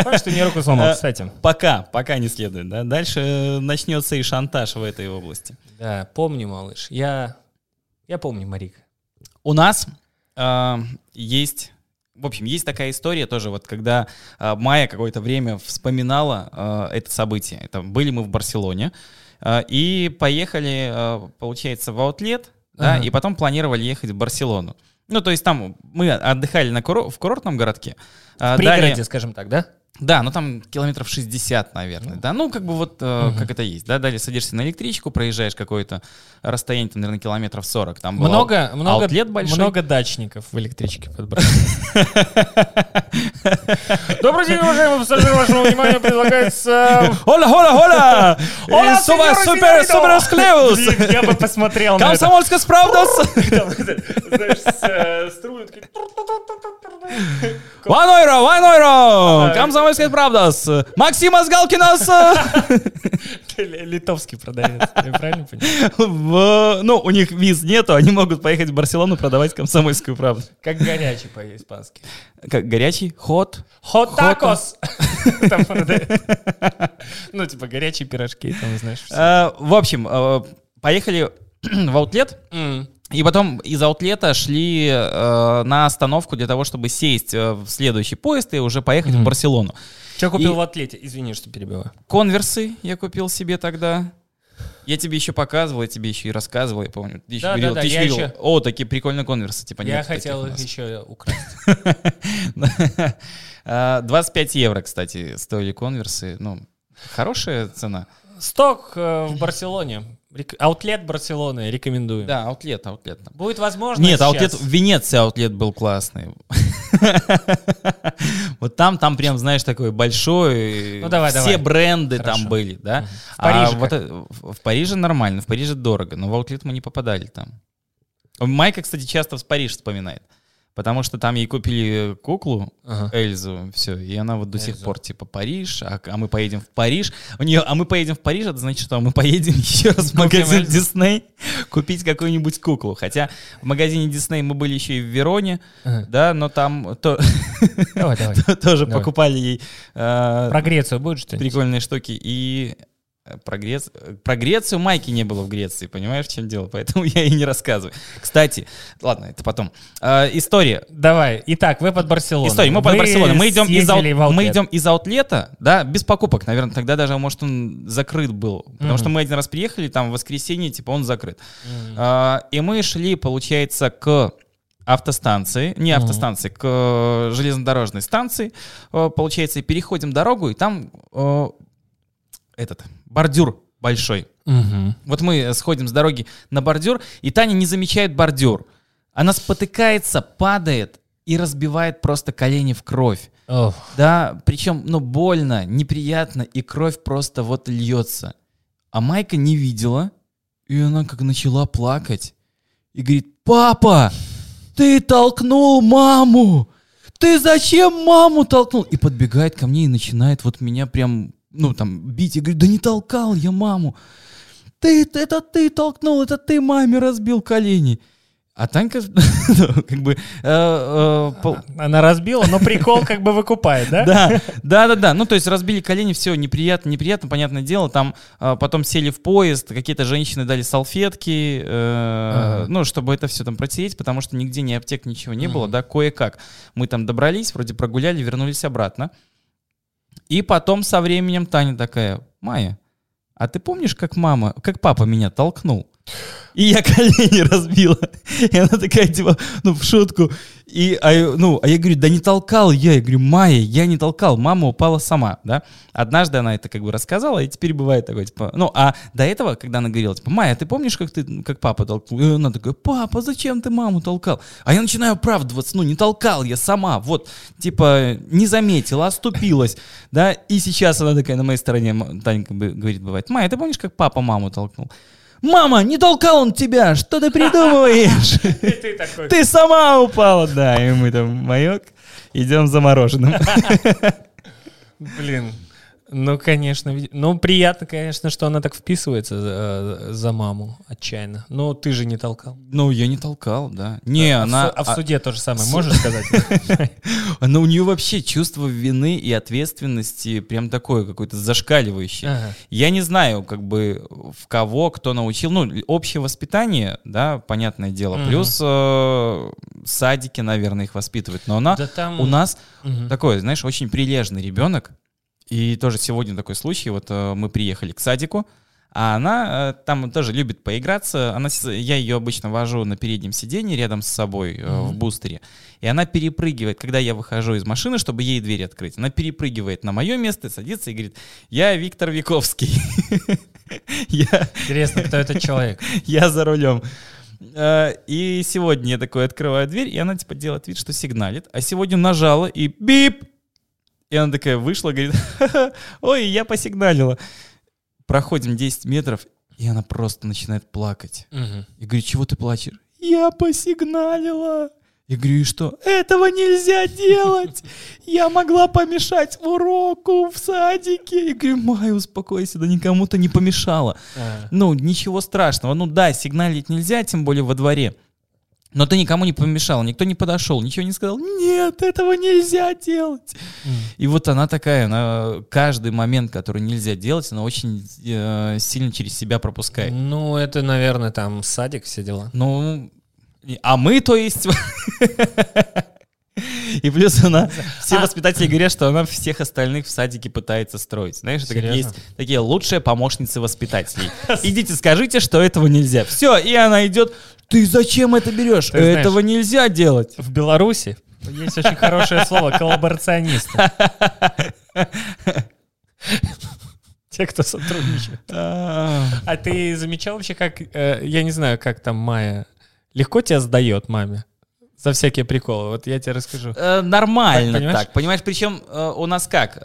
Помнишь, ты мне руку сломал, Э, кстати. Пока, пока не следует, да. Дальше э, начнется и шантаж в этой области. Да, помню, малыш. Я, я помню, Марик. У нас э, есть, в общем, есть такая история тоже, вот когда э, Майя какое-то время вспоминала э, это событие. Это были мы в Барселоне э, и поехали, э, получается, в аутлет, да, Ага. и потом планировали ехать в Барселону. Ну, то есть там мы отдыхали на куро- в курортном городке. э, В пригороде, далее- скажем так, да? Да, ну там километров 60, наверное, да, ну как бы вот э, Мгм. как это есть, да, далее садишься на электричку, проезжаешь какое-то расстояние, там, наверное, километров 40, там был Много, много, аутлет большой. много дачников в электричке подбрасывают. Добрый день, уважаемые пассажиры, вашему вниманию предлагается... Хола, хола, хола! Hola, Э, супер, señor, супер, señorito! супер склеус! Я бы посмотрел на. Комсомольска это, Знаешь, э, струны такие... Euro, one euro! Комсомольска правдас! Максима Сгалкинас! Ты ли- Литовский продавец, я правильно понимаю? Ну, у них виз нету, они могут поехать в Барселону продавать комсомольскую правду. Как горячий по-испански. Как горячий? Хот? Там продают. Ну, типа горячие пирожки, там, знаешь. Э, В общем, э, поехали в аутлет. И потом из аутлета шли э, на остановку для того, чтобы сесть э, в следующий поезд и уже поехать в Мгм. Барселону. Что купил И- в атлете? Извини, что перебиваю. Конверсы я купил себе тогда. Я тебе еще показывал, я тебе еще и рассказывал, я помню. Ты еще Да, говорил, да, да, ты еще я говорил, еще- о, такие прикольные конверсы, типа Я хотел их нас». еще украсть. А, 25 евро, кстати, стоили конверсы. Ну, хорошая цена. Сток э, в Барселоне. Аутлет Барселоны рекомендую. Да, аутлет, аутлет. Будет возможность Нет, аутлет, сейчас- в Венеции аутлет был классный. Вот там, там прям, знаешь, такой большой. Ну, давай, Все давай. бренды Хорошо. там были, да. В А Париже в Париже нормально, в Париже дорого, но в аутлет мы не попадали там. Майка, кстати, часто в Париж вспоминает. Потому что там ей купили куклу, Ага. Эльзу, все, и она вот до сих Эльзу. пор типа Париж, а, а мы поедем в Париж. У нее, а мы поедем в Париж, это значит, что мы поедем еще раз в магазин. Дисней купить какую-нибудь куклу. Хотя в магазине Дисней мы были еще и в Вероне, Ага. да, но там то- Давай, давай. тоже Давай. покупали ей э, Про Грецию будет что-нибудь? прикольные штуки. И про, Грец- э, про Грецию Майки не было в Греции, понимаешь, в чем дело? Поэтому я и не рассказываю. Кстати, ладно, это потом. Э, история. Давай. Итак, вы под Барселоной. История. Мы под Барселоной. Мы идем, из, аут- мы идем из аутлета, да, без покупок, наверное. Тогда даже, может, он закрыт был. Потому Мгм. что мы один раз приехали, там, в воскресенье, типа, он закрыт. М. А, и мы шли, получается, к автостанции, не автостанции, к э, железнодорожной станции, Э, получается, переходим дорогу, и там э, этот бордюр большой. Мгм. Вот мы сходим с дороги на бордюр, и Таня не замечает бордюр. Она спотыкается, падает и разбивает просто колени в кровь. Ох. Да, причем, ну, больно, неприятно, и кровь просто вот льется. А Майка не видела, и она как начала плакать. И говорит, папа, ты толкнул маму! Ты зачем маму толкнул? И подбегает ко мне и начинает вот меня прям, ну, там, бить. И говорит, да не толкал я маму. Ты, это ты толкнул, это ты маме разбил колени. А Танька, ну, как бы, э, э, пол- Она разбила, но прикол как бы выкупает, да? да, да, да, да. Ну, то есть разбили колени, все неприятно, неприятно, понятное дело. Там а, потом сели в поезд, какие-то женщины дали салфетки, э, Ага. ну, чтобы это все там протереть, потому что нигде ни аптек, ничего не было, да, кое-как. Мы там добрались, вроде прогуляли, вернулись обратно. И потом со временем Таня такая, Майя, а ты помнишь, как мама, как папа меня толкнул? И я колени разбила. И она такая, типа, ну, в шутку. И, а, ну, а я говорю, да не толкал я. Я говорю, Майя, я не толкал, мама упала сама, да. Однажды она это как бы рассказала, и теперь бывает такое, типа, ну, а до этого, когда она говорила, типа, Майя, ты помнишь, как ты, как папа толкнул? И она такая, папа, зачем ты маму толкал? А я начинаю оправдываться, ну, не толкал я сама, вот, типа, не заметила, оступилась, да. И сейчас она такая на моей стороне, Танька говорит, бывает, Майя, ты помнишь, как папа маму толкнул? Мама, не толкал он тебя, что ты придумываешь? Ты такой. Ты сама упала, да, и мы там маек, идем за мороженым. Блин. Ну, конечно. Ну, приятно, конечно, что она так вписывается за, за маму отчаянно. Но ты же не толкал. Ну, я не толкал, да. Не, а, она... а в а- суде то же самое, можешь сказать? Она у нее вообще чувство вины и ответственности прям такое какое-то зашкаливающее. Я не знаю, как бы в кого, кто научил. Ну, общее воспитание, да, понятное дело. Плюс э, садики, наверное, их воспитывают. Но она у нас такой, знаешь, очень прилежный ребенок. И тоже сегодня такой случай, вот э, мы приехали к садику, а она э, там тоже любит поиграться. Она, я ее обычно вожу на переднем сиденье рядом с собой э, в бустере. И она перепрыгивает, когда я выхожу из машины, чтобы ей дверь открыть. Она перепрыгивает на мое место, садится и говорит, я Виктор Виковский. Я Интересно, кто этот человек? я за рулем. И сегодня я такой открываю дверь, и она типа делает вид, что сигналит. А сегодня нажала и бип! И она такая вышла, говорит, «Ха-ха, ой, я посигналила. Проходим 10 метров, и она просто начинает плакать. Мгм. И говорю, чего ты плачешь? Я посигналила. Я говорю, и что? Этого нельзя делать. Я могла помешать уроку в садике. Я говорю, Майя, успокойся, да никому ты не помешала. А. Ну, ничего страшного. Ну да, сигналить нельзя, тем более во дворе. Но ты никому не помешал, никто не подошел, ничего не сказал. Нет, этого нельзя делать. М. И вот она такая, она каждый момент, который нельзя делать, она очень э, сильно через себя пропускает. Ну, это, наверное, там садик, все дела. Ну, а мы, то есть... И плюс она, все А. воспитатели говорят, что она всех остальных в садике пытается строить. Знаешь, это как есть такие лучшие помощницы воспитателей. Идите, скажите, что этого нельзя. Все, и она идет, ты зачем это берешь? Ты знаешь- Этого нельзя делать. В Беларуси есть очень хорошее слово коллаборационисты. Те, кто сотрудничает. А, А ты замечал вообще, как, э, я не знаю, как там Майя, легко тебя сдает маме? За всякие приколы. Вот я тебе расскажу. э, Нормально Так, понимаешь? так, понимаешь? Причем э, у нас как?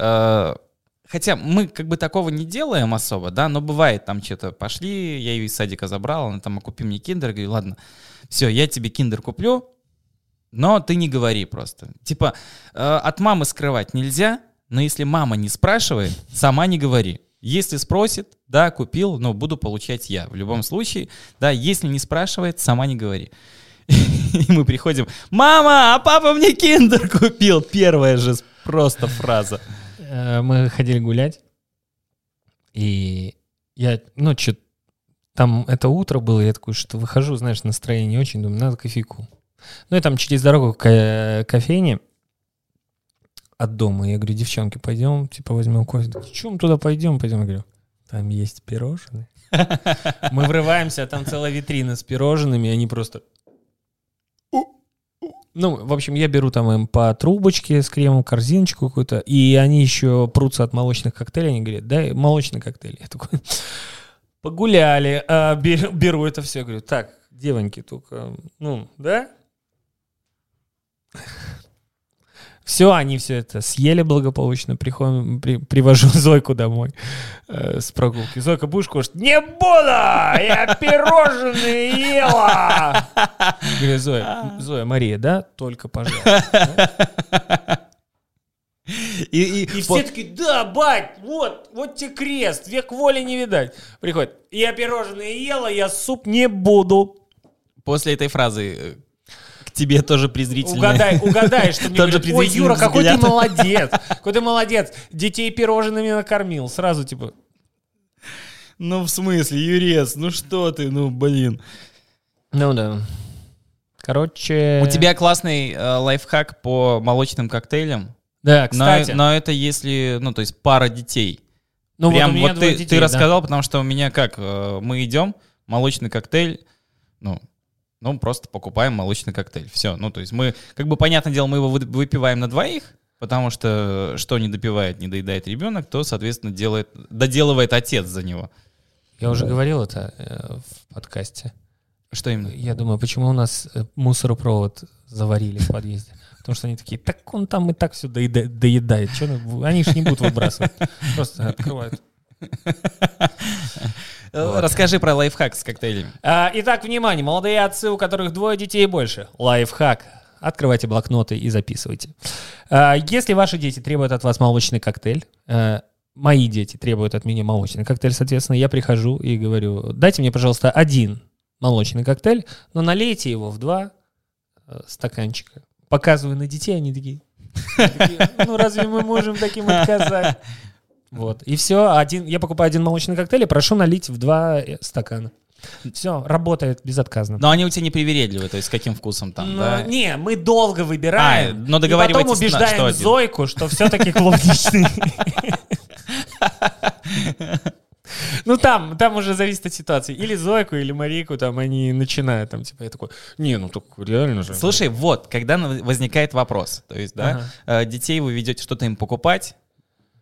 Хотя мы как бы такого не делаем особо, да, но бывает там что-то пошли, я ее из садика забрал, она там, а купи мне киндер, говорю, ладно, все, я тебе киндер куплю, но ты не говори просто. Типа, э, от мамы скрывать нельзя, но если мама не спрашивает, сама не говори. Если спросит, да, купил, но буду получать я. В любом случае, да, если не спрашивает, сама не говори. И мы приходим, мама, а папа мне киндер купил. Первая же просто фраза. Э, Мы ходили гулять, и я, ну, что там это утро было, я такой, что выхожу, знаешь, настроение не очень, думаю, надо кофейку. Ну, и там через дорогу к э, кофейне от дома, я говорю, девчонки, пойдем, типа, возьмем кофе. Чем мы туда пойдем? Пойдем, я говорю, там есть пирожные. Мы врываемся, а там целая витрина с пирожными, они просто... Ну, в общем, я беру там им по трубочке с кремом, корзиночку какую-то, и они еще прутся от молочных коктейлей, они говорят, дай молочный коктейль. Я такой, Погуляли, а, бе- беру это все, говорю, так, девоньки, только, ну, да? Все, они все это съели благополучно. Приходим, при- привожу Зойку домой э, с прогулки. Зойка, будешь кушать? Не буду! Я пирожные ела! Говорю, Зоя, Зоя, Мария, да? Только, пожалуйста. И, и И все такие, да, бать, вот, вот тебе крест, век воли не видать. Приходит, я пирожные ела, я суп не буду. после этой фразы э, тебе тоже презрительно. Угадай, угадай, что мне говорят, ой, Юра, какой ты взгляд». молодец, какой ты молодец, детей пирожными накормил. Сразу типа, Ну, в смысле, Юрец, ну что ты, ну, блин. ну да. Короче... У тебя классный э, лайфхак по молочным коктейлям. Да, Но, кстати. но это если, ну, то есть пара детей. ну, Прям вот, вот ты, детей, ты да. рассказал, потому что у меня как, э, мы идем, молочный коктейль, ну, ну, просто покупаем молочный коктейль. Все, ну, то есть мы, как бы, понятное дело, мы его вы- выпиваем на двоих, потому что что не допивает, не доедает ребенок, то, соответственно, делает, доделывает отец за него. Я уже говорил это э, в подкасте. Что именно? Я думаю, почему у нас э, мусоропровод заварили в подъезде? Потому что они такие, так он там и так все доедает. доедает. Они же не будут выбрасывать. Просто открывают. Расскажи про лайфхак с коктейлями. А, итак, внимание, молодые отцы, у которых двое детей и больше. Лайфхак. Открывайте блокноты и записывайте. А, если ваши дети требуют от вас молочный коктейль, э, мои дети требуют от меня молочный коктейль, соответственно, я прихожу и говорю, дайте мне, пожалуйста, один молочный коктейль, но налейте его в два э, стаканчика. Показываю на детей, они такие, ну разве мы можем таким отказать? Вот, и все, один, я покупаю один молочный коктейль и прошу налить в два э, стакана. Все, работает безотказно. Но они у тебя не привередливы, то есть с каким вкусом там, Но, да? Не, мы долго выбираем. А, но и договариваетесь потом на- убеждаем что. Зойку, что все-таки клубничный. Ну там, там уже зависит от ситуации. Или Зойку, или Марийку, там они начинают, там типа я такой, не, ну так реально же. Слушай, вот, когда возникает вопрос, то есть, да, э, детей вы ведете что-то им покупать,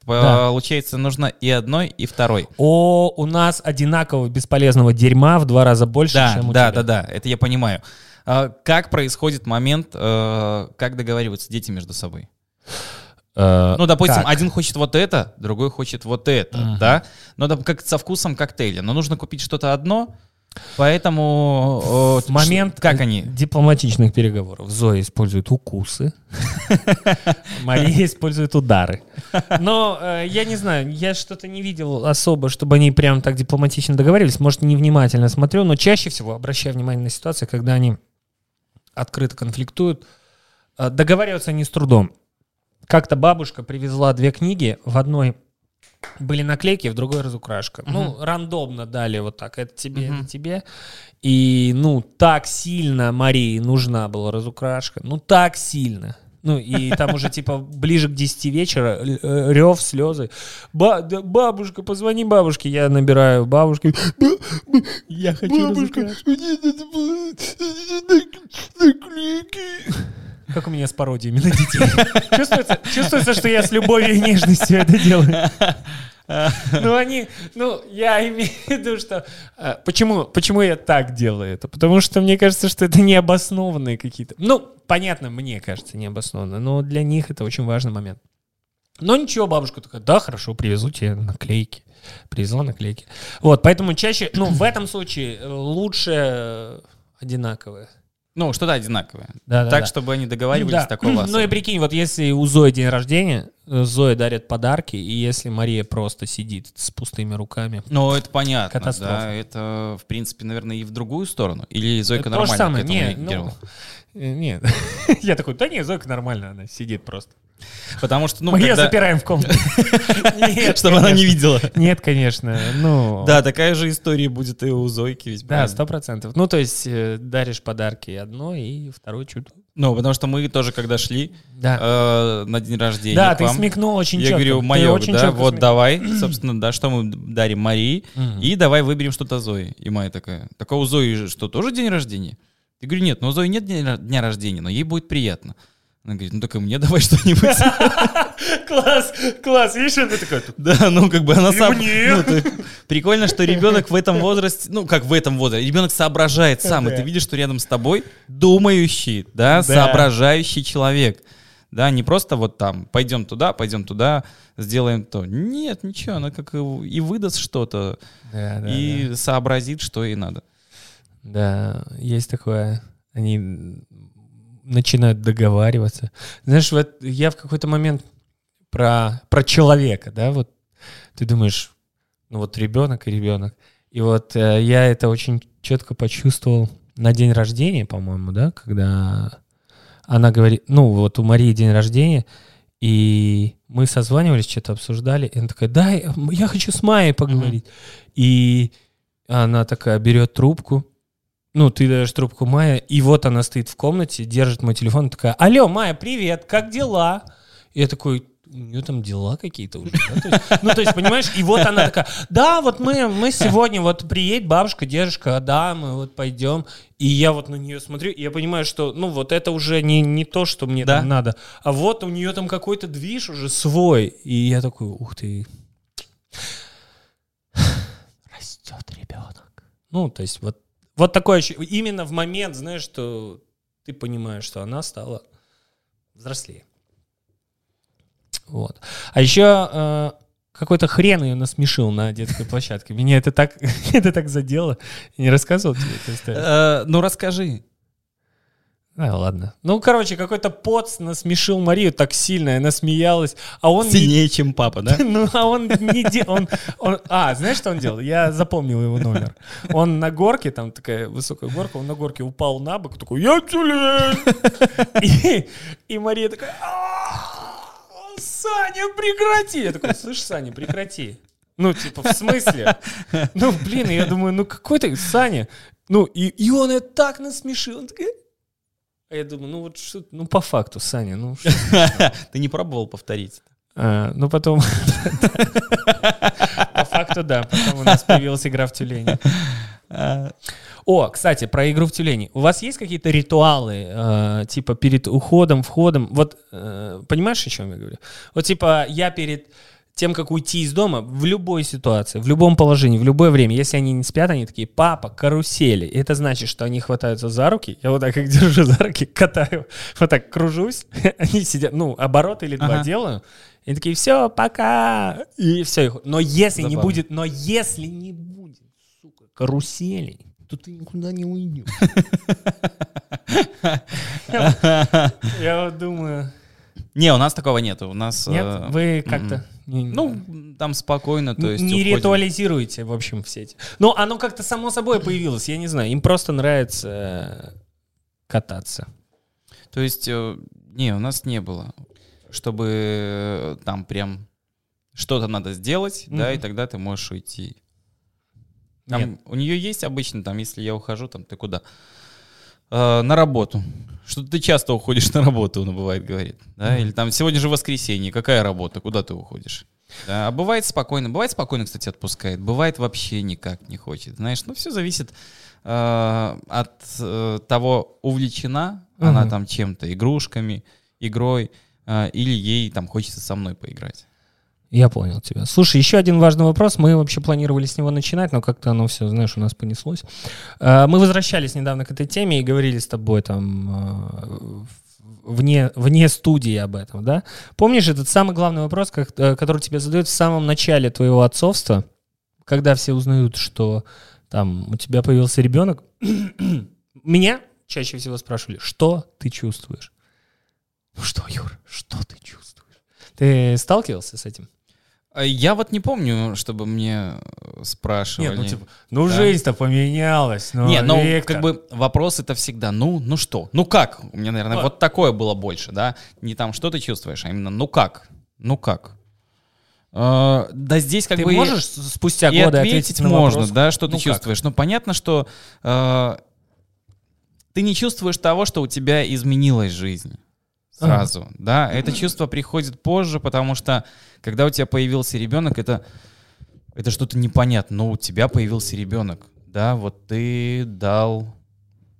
Да. получается, нужно и одной, и второй. О, у нас одинаково бесполезного дерьма в два раза больше, Да, чем у да, тебя. да, да, это я понимаю. А Как происходит момент, э, как договариваются дети между собой? Э, Ну, допустим, как? один хочет вот это, другой хочет вот это, Мгм. да? Но да, как со вкусом коктейля. Но нужно купить что-то одно, поэтому... э, В момент Как они? дипломатичных переговоров Зоя использует укусы, Мария использует удары. Но э, я не знаю, я что-то не видел особо, чтобы они прям так дипломатично договаривались. Может, невнимательно смотрю, но чаще всего обращаю внимание на ситуации, когда они открыто конфликтуют. Э, Договариваются они с трудом. Как-то бабушка привезла две книги, в одной были наклейки, в другой разукрашка. Ну, рандомно дали вот так, это тебе, Мгм. это тебе. И, ну, так сильно Марии нужна была разукрашка. Ну, так сильно. Ну, и там уже, типа, ближе к 10 вечера э, рев, слезы. Ба- да, бабушка, позвони бабушке. Я набираю бабушке. «Ба- ба- Я хочу разукрашку. Как у меня с пародиями на детей. Чувствуется, чувствуется, что я с любовью и нежностью это делаю. Ну, они, ну, я имею в виду, что... э, Почему, почему я так делаю это? Потому что мне кажется, что это необоснованные какие-то... Ну, понятно, мне кажется, необоснованно, но для них это очень важный момент. Но ничего, бабушка такая, да, хорошо, привезу тебе наклейки. Привезла наклейки. Вот, поэтому чаще, ну, в этом случае э, лучше одинаковые. Ну, что-то одинаковое. Да, да, так, да. чтобы они договаривались Да. такого Ну и прикинь, вот если у Зои день рождения, э, Зоя дарит подарки, и если Мария просто сидит с пустыми руками. Ну, это понятно, Катастрофа. да. Это, в принципе, наверное, и в другую сторону. Или Зойка Это то же нормально самое. к этому Не, реагировала? ну, э, нет. Я такой, да нет, Зойка нормально, она сидит просто. Потому что, ну, Мы ее когда- запираем в комнате. Нет, Чтобы она не видела. Нет, конечно. Ну, Да, такая же история будет и у Зойки ведь. да, сто процентов. Ну, то есть э, даришь подарки одной и второй чуть. Ну, потому что мы тоже, когда шли э, на день рождения Да, ты смекнул очень я четко. говорю, Ты Маёк, очень да, вот давай, собственно, да, что мы дарим Марии, и давай выберем что-то Зои. И Майя такая, так а у Зои что, тоже день рождения? Я говорю, нет, ну у Зои нет дня рождения, но ей будет приятно. Она говорит, ну и мне давай что-нибудь. Класс, класс. Видишь, это такой... Да, ну как бы она сам... ну, Прикольно, что ребенок в этом возрасте, ну как в этом возрасте, ребенок соображает сам, и ты видишь, что рядом с тобой думающий, да, соображающий человек. Да, не просто вот там, пойдем туда, пойдем туда, сделаем то. Нет, ничего, она как и, выдаст что-то, и сообразит, что ей надо. Да, есть такое. Они начинают договариваться. Знаешь, вот я в какой-то момент про, про человека, да, вот ты думаешь, ну вот ребенок и ребенок. И вот э, я это очень четко почувствовал на день рождения, по-моему, да, когда она говорит, ну вот у Марии день рождения, и мы созванивались, что-то обсуждали, и она такая, да, я я хочу с Майей поговорить. И она такая берет трубку, ну, ты даешь трубку Майя, и вот она стоит в комнате, держит мой телефон, такая, алло, Майя, привет, как дела? Я такой, у нее там дела какие-то уже. да?» То есть- ну, то есть, понимаешь, и вот она такая, да, вот мы, мы сегодня, вот приедет бабушка, дедушка, да, мы вот пойдем. И я вот на нее смотрю, и я понимаю, что, ну, вот это уже не, не то, что мне Да. там надо. А вот у нее там какой-то движ уже свой. И я такой, ух ты. Растет ребенок. Ну, то есть вот, вот такое Именно в момент, знаешь, что ты понимаешь, что она стала взрослее. Вот. А еще э, какой-то хрен ее насмешил на детской площадке. Меня это так, это так задело. Не рассказывал тебе? Э, Ну расскажи. А, ладно. Ну, короче, какой-то поц насмешил Марию так сильно, она смеялась, а он не Сильнее, чем папа, да? Ну, а он не делал. Он, он- а, знаешь, что он делал? Я запомнил его номер. Он на горке, там такая высокая горка, он на горке упал на бок, такой, я тюлень! И, и Мария такая, «А, Саня, прекрати! Я такой, слышь, Саня, прекрати. Ну, типа, в смысле? Ну, блин, я думаю, ну какой ты, Саня? Ну, и, и он это так насмешил. Он такой, а я думаю, ну вот что, ну по факту, Саня, ну что Ты не пробовал повторить? а, ну, потом... По факту, да. Потом у нас появилась игра в тюлени. О, кстати, про игру в тюлени. У вас есть какие-то ритуалы, э, типа перед уходом, входом? Вот, э, понимаешь, о чем я говорю? Вот, типа, я перед тем, как уйти из дома, в любой ситуации, в любом положении, в любое время, если они не спят, они такие, папа, карусели. И это значит, что они хватаются за руки, я вот так их держу за руки, катаю, вот так кружусь, они сидят, ну, оборот или два Ага. делаю, и такие, все, пока, и все. Но если не Забавно. будет, но если не будет, сука, каруселей, то ты никуда не уйдешь. Я вот думаю, Не, у нас такого нет. У нас... нет, э, вы м-м. как-то... Ну, там спокойно, то есть не уходим. ритуализируете, в общем, все эти. Ну, оно как-то само собой появилось, я не знаю. Им просто нравится э, кататься. То есть, э, не, у нас не было. Чтобы э, там прям что-то надо сделать, да, и тогда ты можешь уйти. Там, Нет. у нее есть обычно, там, если я ухожу, там, ты куда? Э, на работу. Что ты часто уходишь на работу, она бывает, говорит. Да? Или там, сегодня же воскресенье, какая работа, куда ты уходишь? Да, а бывает спокойно. Бывает спокойно, кстати, отпускает. Бывает вообще никак не хочет. Знаешь, ну все зависит э, от э, того, увлечена она Мгм. там чем-то, игрушками, игрой, э, или ей там хочется со мной поиграть. Я понял тебя. Слушай, еще один важный вопрос. Мы вообще планировали с него начинать, но как-то оно все, знаешь, у нас понеслось. Э, Мы возвращались недавно к этой теме и говорили с тобой там э, вне, вне студии об этом, да? Помнишь этот самый главный вопрос, как- э, который тебе задают в самом начале твоего отцовства, когда все узнают, что там у тебя появился ребенок? Меня чаще всего спрашивали, что ты чувствуешь? Ну что, Юр, что ты чувствуешь? Ты сталкивался с этим? А Я вот не помню, чтобы мне э, спрашивали. Нет, ну типа, ну Да. жизнь-то поменялась. Ну, Не, ну Виктор. как бы вопрос это всегда, ну, ну что, ну как? У меня, наверное, А. вот такое было больше, да? Не там, что ты чувствуешь, а именно, ну как? Ну как? Э, да здесь как Ты бы... и- можешь спустя и годы ответить ответить на можно, вопрос? да, что Ну ты как? чувствуешь. Ну, понятно, что э, ты не чувствуешь того, что у тебя изменилась жизнь сразу, да. Это чувство приходит позже, потому что когда у тебя появился ребенок, это это что-то непонятно. Но у тебя появился ребенок, да, вот ты дал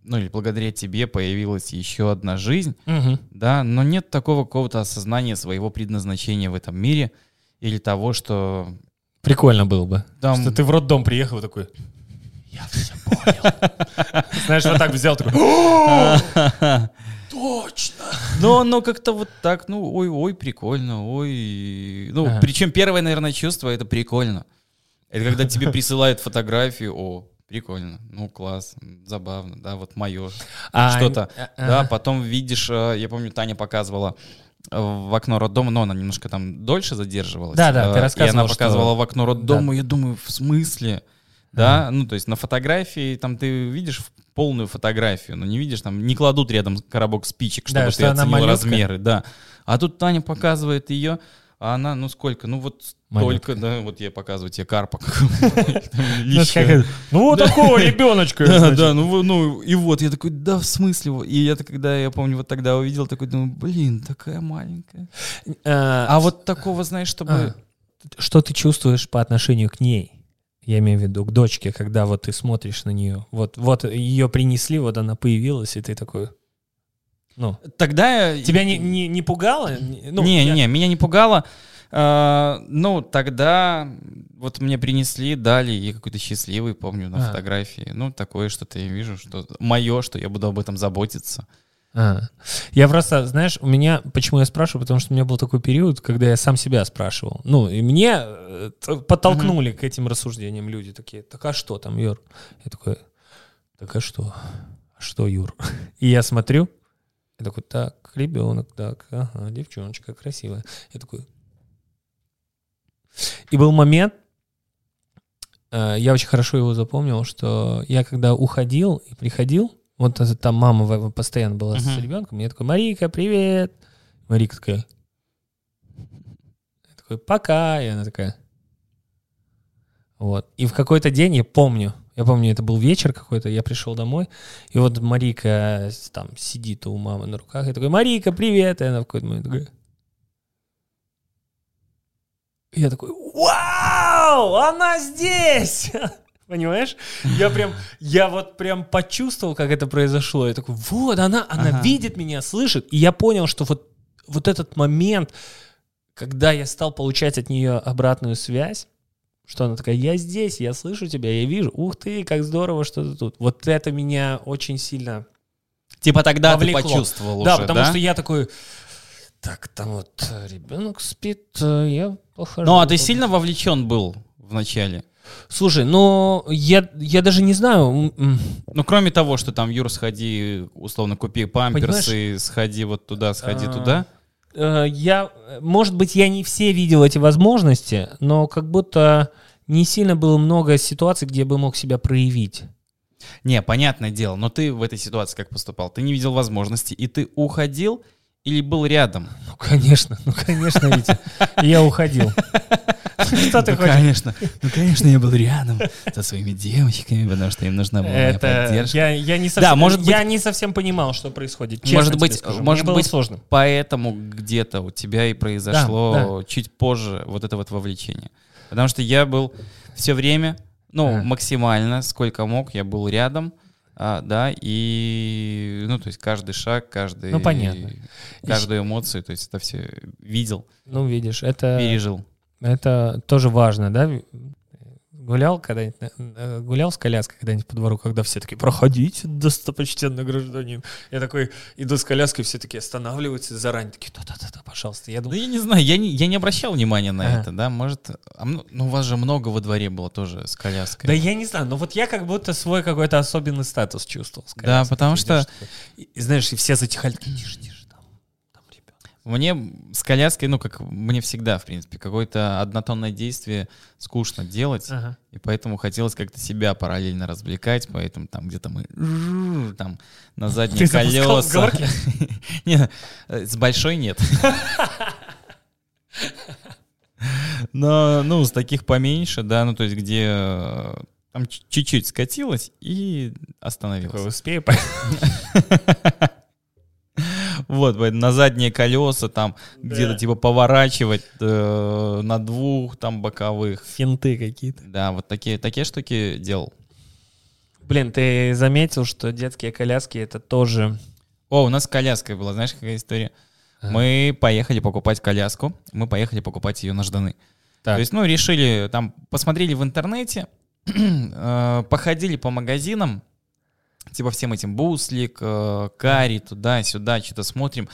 ну или благодаря тебе появилась еще одна жизнь, Мгм. да, но нет такого какого-то осознания своего предназначения в этом мире или того, что Прикольно было бы. там... Что ты в роддом приехал такой. Я все понял. Знаешь, вот так взял такой. Точно. Но оно как-то вот так, ну, ой-ой, прикольно, ой. Ну, Ага. причем первое, наверное, чувство это прикольно. Это когда тебе присылают фотографию, о, прикольно, ну, класс, забавно, да, вот мое А, что-то. а, Да, ага. потом видишь, э, я помню, Таня показывала э, в окно роддома, но она немножко там дольше задерживалась. Да, да, ты Э, И она что- показывала в окно роддома, я думаю, в смысле? Да, ну, то есть на фотографии там ты видишь полную фотографию, но не видишь, там не кладут рядом коробок спичек, чтобы Да, ты что оценил малютка. размеры, да. А тут Таня показывает ее, а она, ну сколько, ну вот столько, да, вот я показываю тебе карпа Ну? Ну, вот такого ребеночка. Да, да, ну, ну и вот, я такой, да, в смысле? И я когда, я помню, вот тогда увидел, такой, думаю, блин, такая маленькая. А, А вот такого, знаешь, чтобы... а, Что ты чувствуешь по отношению к ней? Я имею в виду к дочке, когда вот ты смотришь на нее. Вот, вот ее принесли, вот она появилась, и ты такой... Ну, Тогда... тебя не, не, не пугало? Ну, не, я- не, меня не пугало. А, ну, тогда вот мне принесли, дали, и какой-то счастливый, помню, на А. фотографии. Ну, такое что-то я вижу, что мое, что я буду об этом заботиться. А. Я просто, знаешь, у меня, почему я спрашиваю, потому что у меня был такой период, когда я сам себя спрашивал. Ну, и мне э, подтолкнули к этим рассуждениям люди такие, так а что там, Юр? Я такой, так а что? А что, Юр? И я смотрю, я такой, так, ребенок, так, ага, девчоночка красивая. Я такой... И был момент, э, я очень хорошо его запомнил, что я когда уходил и приходил, вот там мама постоянно была с Мгм. ребенком, я такой, Марика, привет. Марика такая, я такой, пока, и она такая. Вот. И в какой-то день я помню, я помню, это был вечер какой-то, я пришел домой, и вот Марика с- там сидит у мамы на руках, я такой, Марика, привет, и она в какой-то момент такая, и я такой, вау, она здесь! Понимаешь? Я прям, я вот прям почувствовал, как это произошло. Я такой, вот, она, она Ага. видит меня, слышит. И я понял, что вот, вот этот момент, когда я стал получать от нее обратную связь, что она такая, я здесь, я слышу тебя, я вижу. Ух ты, как здорово, что ты тут. Вот это меня очень сильно Типа тогда Повлекло. ты почувствовал да, уже, потому да? что я такой, так, там вот э, ребенок спит, э, я похожу. Ну, а ты сильно вовлечен был в начале? Слушай, ну, я, я даже не знаю. Ну, кроме того, что там, Юр, сходи, условно, купи памперсы, сходи вот туда, сходи А, туда. э, Я, может быть, я не все видел эти возможности, но как будто не сильно было много ситуаций, где я бы мог себя проявить. Не, понятное дело, но ты в этой ситуации как поступал? Ты не видел возможности, и ты уходил или был рядом? Ну, конечно, ну, конечно, Витя. Я уходил. Что ты Ну, хочешь? конечно, ну, конечно, я был рядом со своими девочками, потому что им нужна была моя поддержка. я, я не совсем, может я не совсем понимал, что происходит. честно Может быть, скажу. может Мне быть, сложно. Поэтому где-то у тебя и произошло чуть позже вот это вот вовлечение. Потому что я был все время, ну, максимально, сколько мог, я был рядом, а, да, и, ну, то есть каждый шаг, каждый... Ну, понятно. Каждую эмоцию, то есть это все видел, Ну, видишь, это... пережил. Это тоже важно, да? Гулял когда-нибудь, э, гулял с коляской когда-нибудь по двору, когда все такие, проходите, достопочтенный гражданин. Я такой иду с коляской, все такие останавливаются заранее, такие, да-да-да, пожалуйста. Я Да думаю, я не знаю, я не, я не обращал внимания на Ага. это, да, может... а ну, у вас же много во дворе было тоже с коляской. да я не знаю, но вот я как будто свой какой-то особенный статус чувствовал. с Да, коляской. потому Ты что- такой, И, знаешь, и все затихали, такие, тише, тише. Мне с коляской, ну, как мне всегда, в принципе, какое-то однотонное действие скучно делать, Ага. и поэтому хотелось как-то себя параллельно развлекать, поэтому там где-то мы там на задние Ты колеса. Не, э, с большой нет. Но, ну, с таких поменьше, да, ну, то есть где э, там чуть-чуть скатилась и остановилась. успею, Вот, на задние колеса там где-то типа поворачивать э, на двух там боковых. финты какие-то. Да, вот такие, такие штуки делал. Блин, ты заметил, что детские коляски это тоже... О, у нас с коляской была, знаешь, какая история? Мы поехали покупать коляску, мы поехали покупать ее на Жданы. Так. То есть, ну, решили, там, посмотрели в интернете, э, походили по магазинам, типа всем этим буслик, э, карри, туда-сюда, что-то смотрим.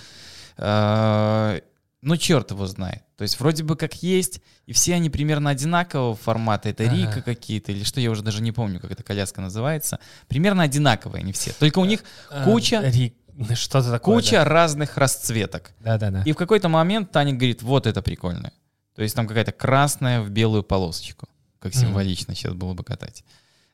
Э, Ну, черт его знает. То есть, вроде бы как есть, и все они примерно одинакового формата. Это Ага. Рика какие-то, или что, я уже даже не помню, как эта коляска называется. Примерно одинаковые они все. Только у них А, Куча. Ри- Что-то такое. куча разных расцветок. Да, да, да. И в какой-то момент Таня говорит, вот это прикольно. То есть там какая-то красная в белую полосочку. Как символично сейчас было бы катать.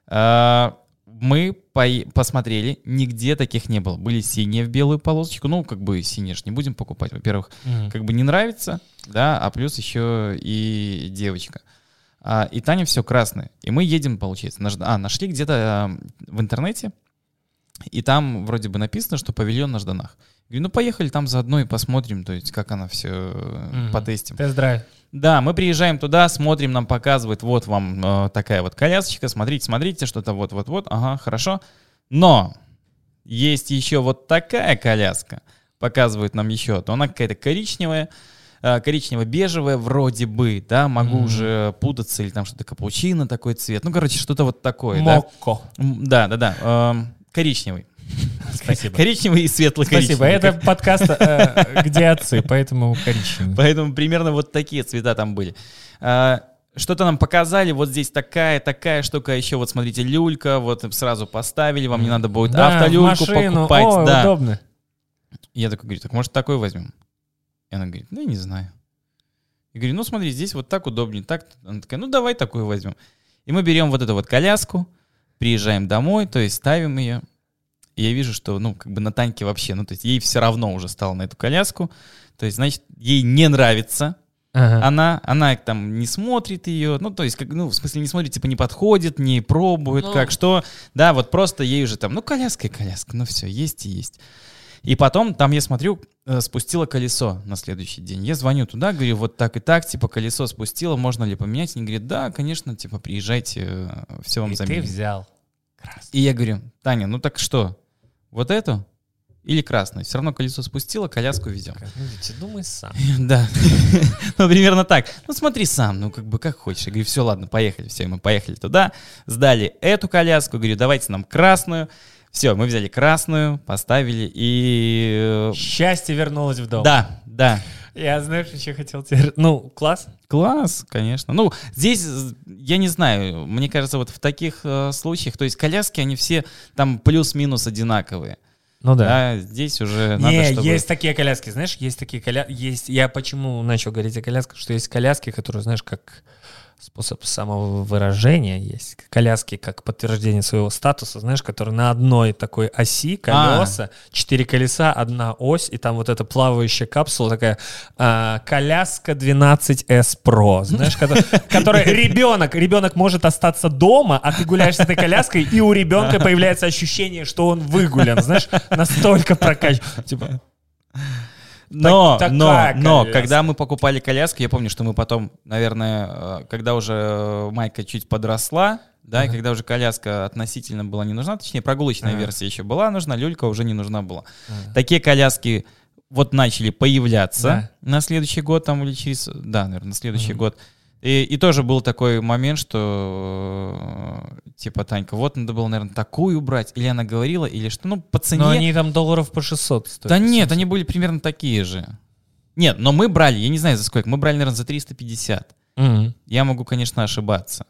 А, Мы пое- посмотрели, нигде таких не было. Были синие в белую полосочку. Ну, как бы синие же не будем покупать. Во-первых, Мгм. как бы не нравится, да, а плюс еще и девочка. А, и Таня все красное. И мы едем, получается. наш- А, нашли где-то а, в интернете, и там вроде бы написано, что павильон на Жданах. Говорю, ну поехали там заодно и посмотрим, то есть как она все Мгм. потестим. Тест-драйв. Да, мы приезжаем туда, смотрим, нам показывают, вот вам э, такая вот колясочка, смотрите, смотрите, что-то вот-вот-вот, ага, хорошо. Но есть еще вот такая коляска, показывают нам еще, то она какая-то коричневая, э, коричнево-бежевая вроде бы, да, могу Мгм. уже путаться, или там что-то капучино такой цвет, ну, короче, что-то вот такое, да. Мокко. М, Да, да, да, эм, коричневый. Спасибо. Коричневый и светло-коричневый. Спасибо. Это подкаст, э, где отцы, поэтому коричневый. Поэтому примерно вот такие цвета там были. А, Что-то нам показали, вот здесь такая, такая штука, еще вот смотрите, люлька, вот сразу поставили, вам не надо будет Да, автолюльку машину. покупать. О, да. удобно. Я такой говорю, так может такой возьмем? И она говорит, ну я не знаю. Я говорю, ну смотри, здесь вот так удобнее, так. Она такая, ну давай такую возьмем. И мы берем вот эту вот коляску, приезжаем домой, то есть ставим ее. И я вижу, что, ну, как бы на Таньке вообще, ну, то есть ей все равно уже стало на эту коляску. То есть, значит, ей не нравится, Ага. она, она там не смотрит ее, ну, то есть, как, ну, в смысле, не смотрит, типа, не подходит, не пробует, Ну. как что, да, вот просто ей уже там, ну, коляска и коляска, ну, все, есть и есть. И потом, там, я смотрю, спустила колесо на следующий день. Я звоню туда, говорю, вот так и так, типа, колесо спустила, можно ли поменять? Они говорят, да, конечно, типа, приезжайте, все вам И ты заменим. взял. И я говорю, Таня, ну так что, вот эту или красную? Все равно колесо спустила, коляску везем. Ну, Витя, думай сам. Да. Ну, примерно так. Ну, смотри сам, ну, как бы, как хочешь. Я говорю, все, ладно, поехали. Все, мы поехали туда, сдали эту коляску. Говорю, давайте нам красную. Все, мы взяли красную, поставили и... э, Счастье вернулось в дом. Да, да. Я, знаешь, еще хотел тебе... Ну, класс. Класс, конечно. Ну, здесь, э, я не знаю, мне кажется, вот в таких э, случаях, то есть коляски, они все там плюс-минус одинаковые. Ну Да, здесь уже надо, Не, чтобы... есть такие коляски, знаешь, есть такие коляски, есть, я почему начал говорить о колясках, что есть коляски, которые, знаешь, как способ самовыражения есть. Коляски как подтверждение своего статуса, знаешь, которые на одной такой оси колеса, четыре колеса, одна ось, и там вот эта плавающая капсула такая, а, коляска 12S Pro, знаешь, которая, ребенок, ребенок может остаться дома, а ты гуляешь с этой коляской, и у ребенка появляется ощущение, что он выгулян, знаешь, настолько прокачан. Типа, Но, Так- но, такая но, коляска. когда мы покупали коляску, я помню, что мы потом, наверное, э, когда уже э, Майка чуть подросла, да, и Ага. когда уже коляска относительно была не нужна, точнее, прогулочная Ага. версия еще была нужна, люлька уже не нужна была. Такие коляски вот начали появляться на следующий год, там, или через, да, наверное, на следующий Мгм. год. И, и тоже был такой момент, что э, типа, Танька, вот надо было, наверное, такую брать. Или она говорила, или что, ну, по цене. Но они там долларов по 600 стоят. Да нет, они были примерно такие же. Нет, но мы брали, я не знаю за сколько, мы брали, наверное, за 350. Мгм. Я могу, конечно, ошибаться.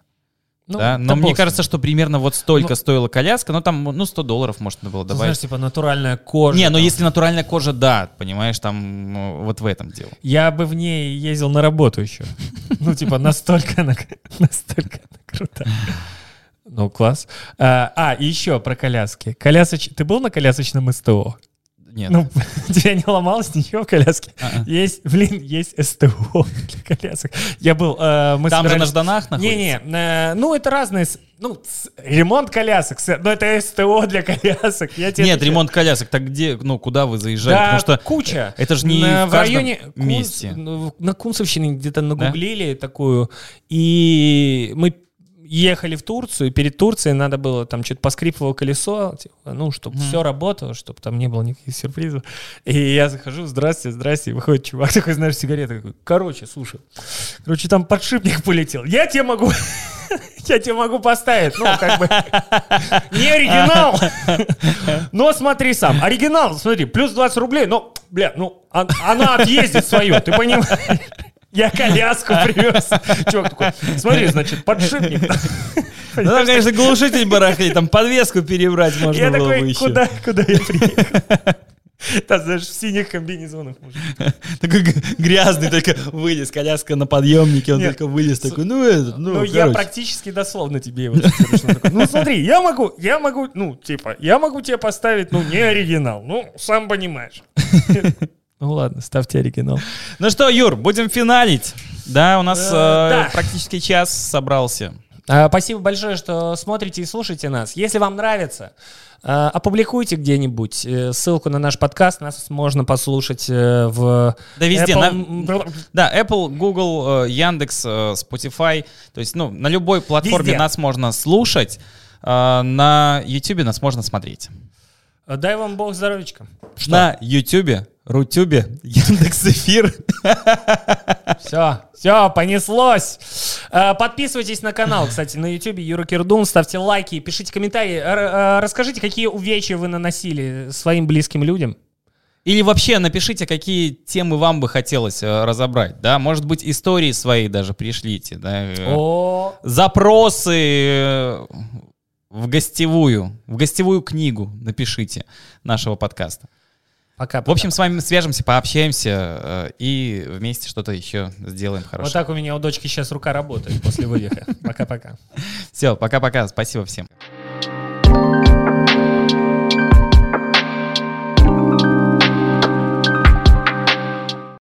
Ну, да? Но мне кажется, что примерно вот столько Ну- стоила коляска, но там, ну, 100 долларов можно было Ну, добавить. знаешь, типа натуральная кожа. не, но там. если натуральная кожа, да, понимаешь, там ну, вот в этом дело. Я бы в ней ездил на работу еще. Ну, типа, настолько она, настолько она. Ну, класс. А, а, и еще про коляски. Колясоч... Ты был на колясочном СТО? Нет. Ну, тебя не ломалось ничего в коляске? А-а. Есть, блин, есть СТО для колясок. Я был... э, мы там же на собирались- Жданах находится? Не-не, э, ну это разные, ну с- ремонт колясок, с- ну это СТО для колясок. Я тебе Нет, отвечаю. ремонт колясок, так где, ну, куда вы заезжали? Да, Потому что куча. это же не на, в в районе Кунц- месте. ну, на Кунцевщине где-то нагуглили такую, и мы ехали в Турцию, и перед Турцией надо было там что-то поскрипывало колесо, типа, ну, чтобы Мгм. все работало, чтобы там не было никаких сюрпризов. И я захожу, здрасте, здрасте, и выходит чувак такой, знаешь, сигарета такой, короче, слушай, короче, там подшипник полетел, я тебе могу... Я тебе могу поставить, ну, как бы, не оригинал, но смотри сам. Оригинал, смотри, плюс 20 рублей, но, бля, ну, он- она отъездит свою, ты понимаешь? Я коляску привез. Чувак такой, смотри, значит, подшипник. Ну, там, конечно, глушитель барахлит, там подвеску перебрать можно Я было бы такой, еще. куда, куда я приехал? Там, знаешь, в синих комбинезонах. мужик. Такой грязный, только вылез, коляска на подъемнике, он только вылез, такой, ну этот, ну, Ну, я практически дословно тебе его Ну, смотри, я могу, я могу, ну, типа, я могу тебе поставить, ну, не оригинал. Ну, сам понимаешь. Ну, ладно, ставьте оригинал. Ну что, Юр, будем финалить. Да, у нас Э, э, да. практически час собрался. А, Спасибо большое, что смотрите и слушаете нас. Если вам нравится, а, опубликуйте где-нибудь э, ссылку на наш подкаст. Нас можно послушать э, в Да везде. Apple, на- Да, Apple, Google, э, Яндекс, э, Spotify. То есть, ну, на любой платформе Везде. нас можно слушать. э, На YouTube нас можно смотреть. Дай вам бог здоровечка. На YouTube, Рутюбе, Яндекс Эфир. Все, все, понеслось. Э, Подписывайтесь на канал, кстати, на YouTube Юра Кирдун, ставьте лайки, пишите комментарии, э, расскажите, какие увечья вы наносили своим близким людям. Или вообще напишите, какие темы вам бы хотелось э, разобрать. Да, может быть, истории свои даже пришлите. Да, О, запросы в гостевую, в гостевую книгу напишите нашего подкаста. Пока. В общем, с вами свяжемся, пообщаемся э, и вместе что-то еще сделаем вот хорошее. так у меня у дочки сейчас рука работает после выдоха. Пока-пока. Все, пока-пока, спасибо всем.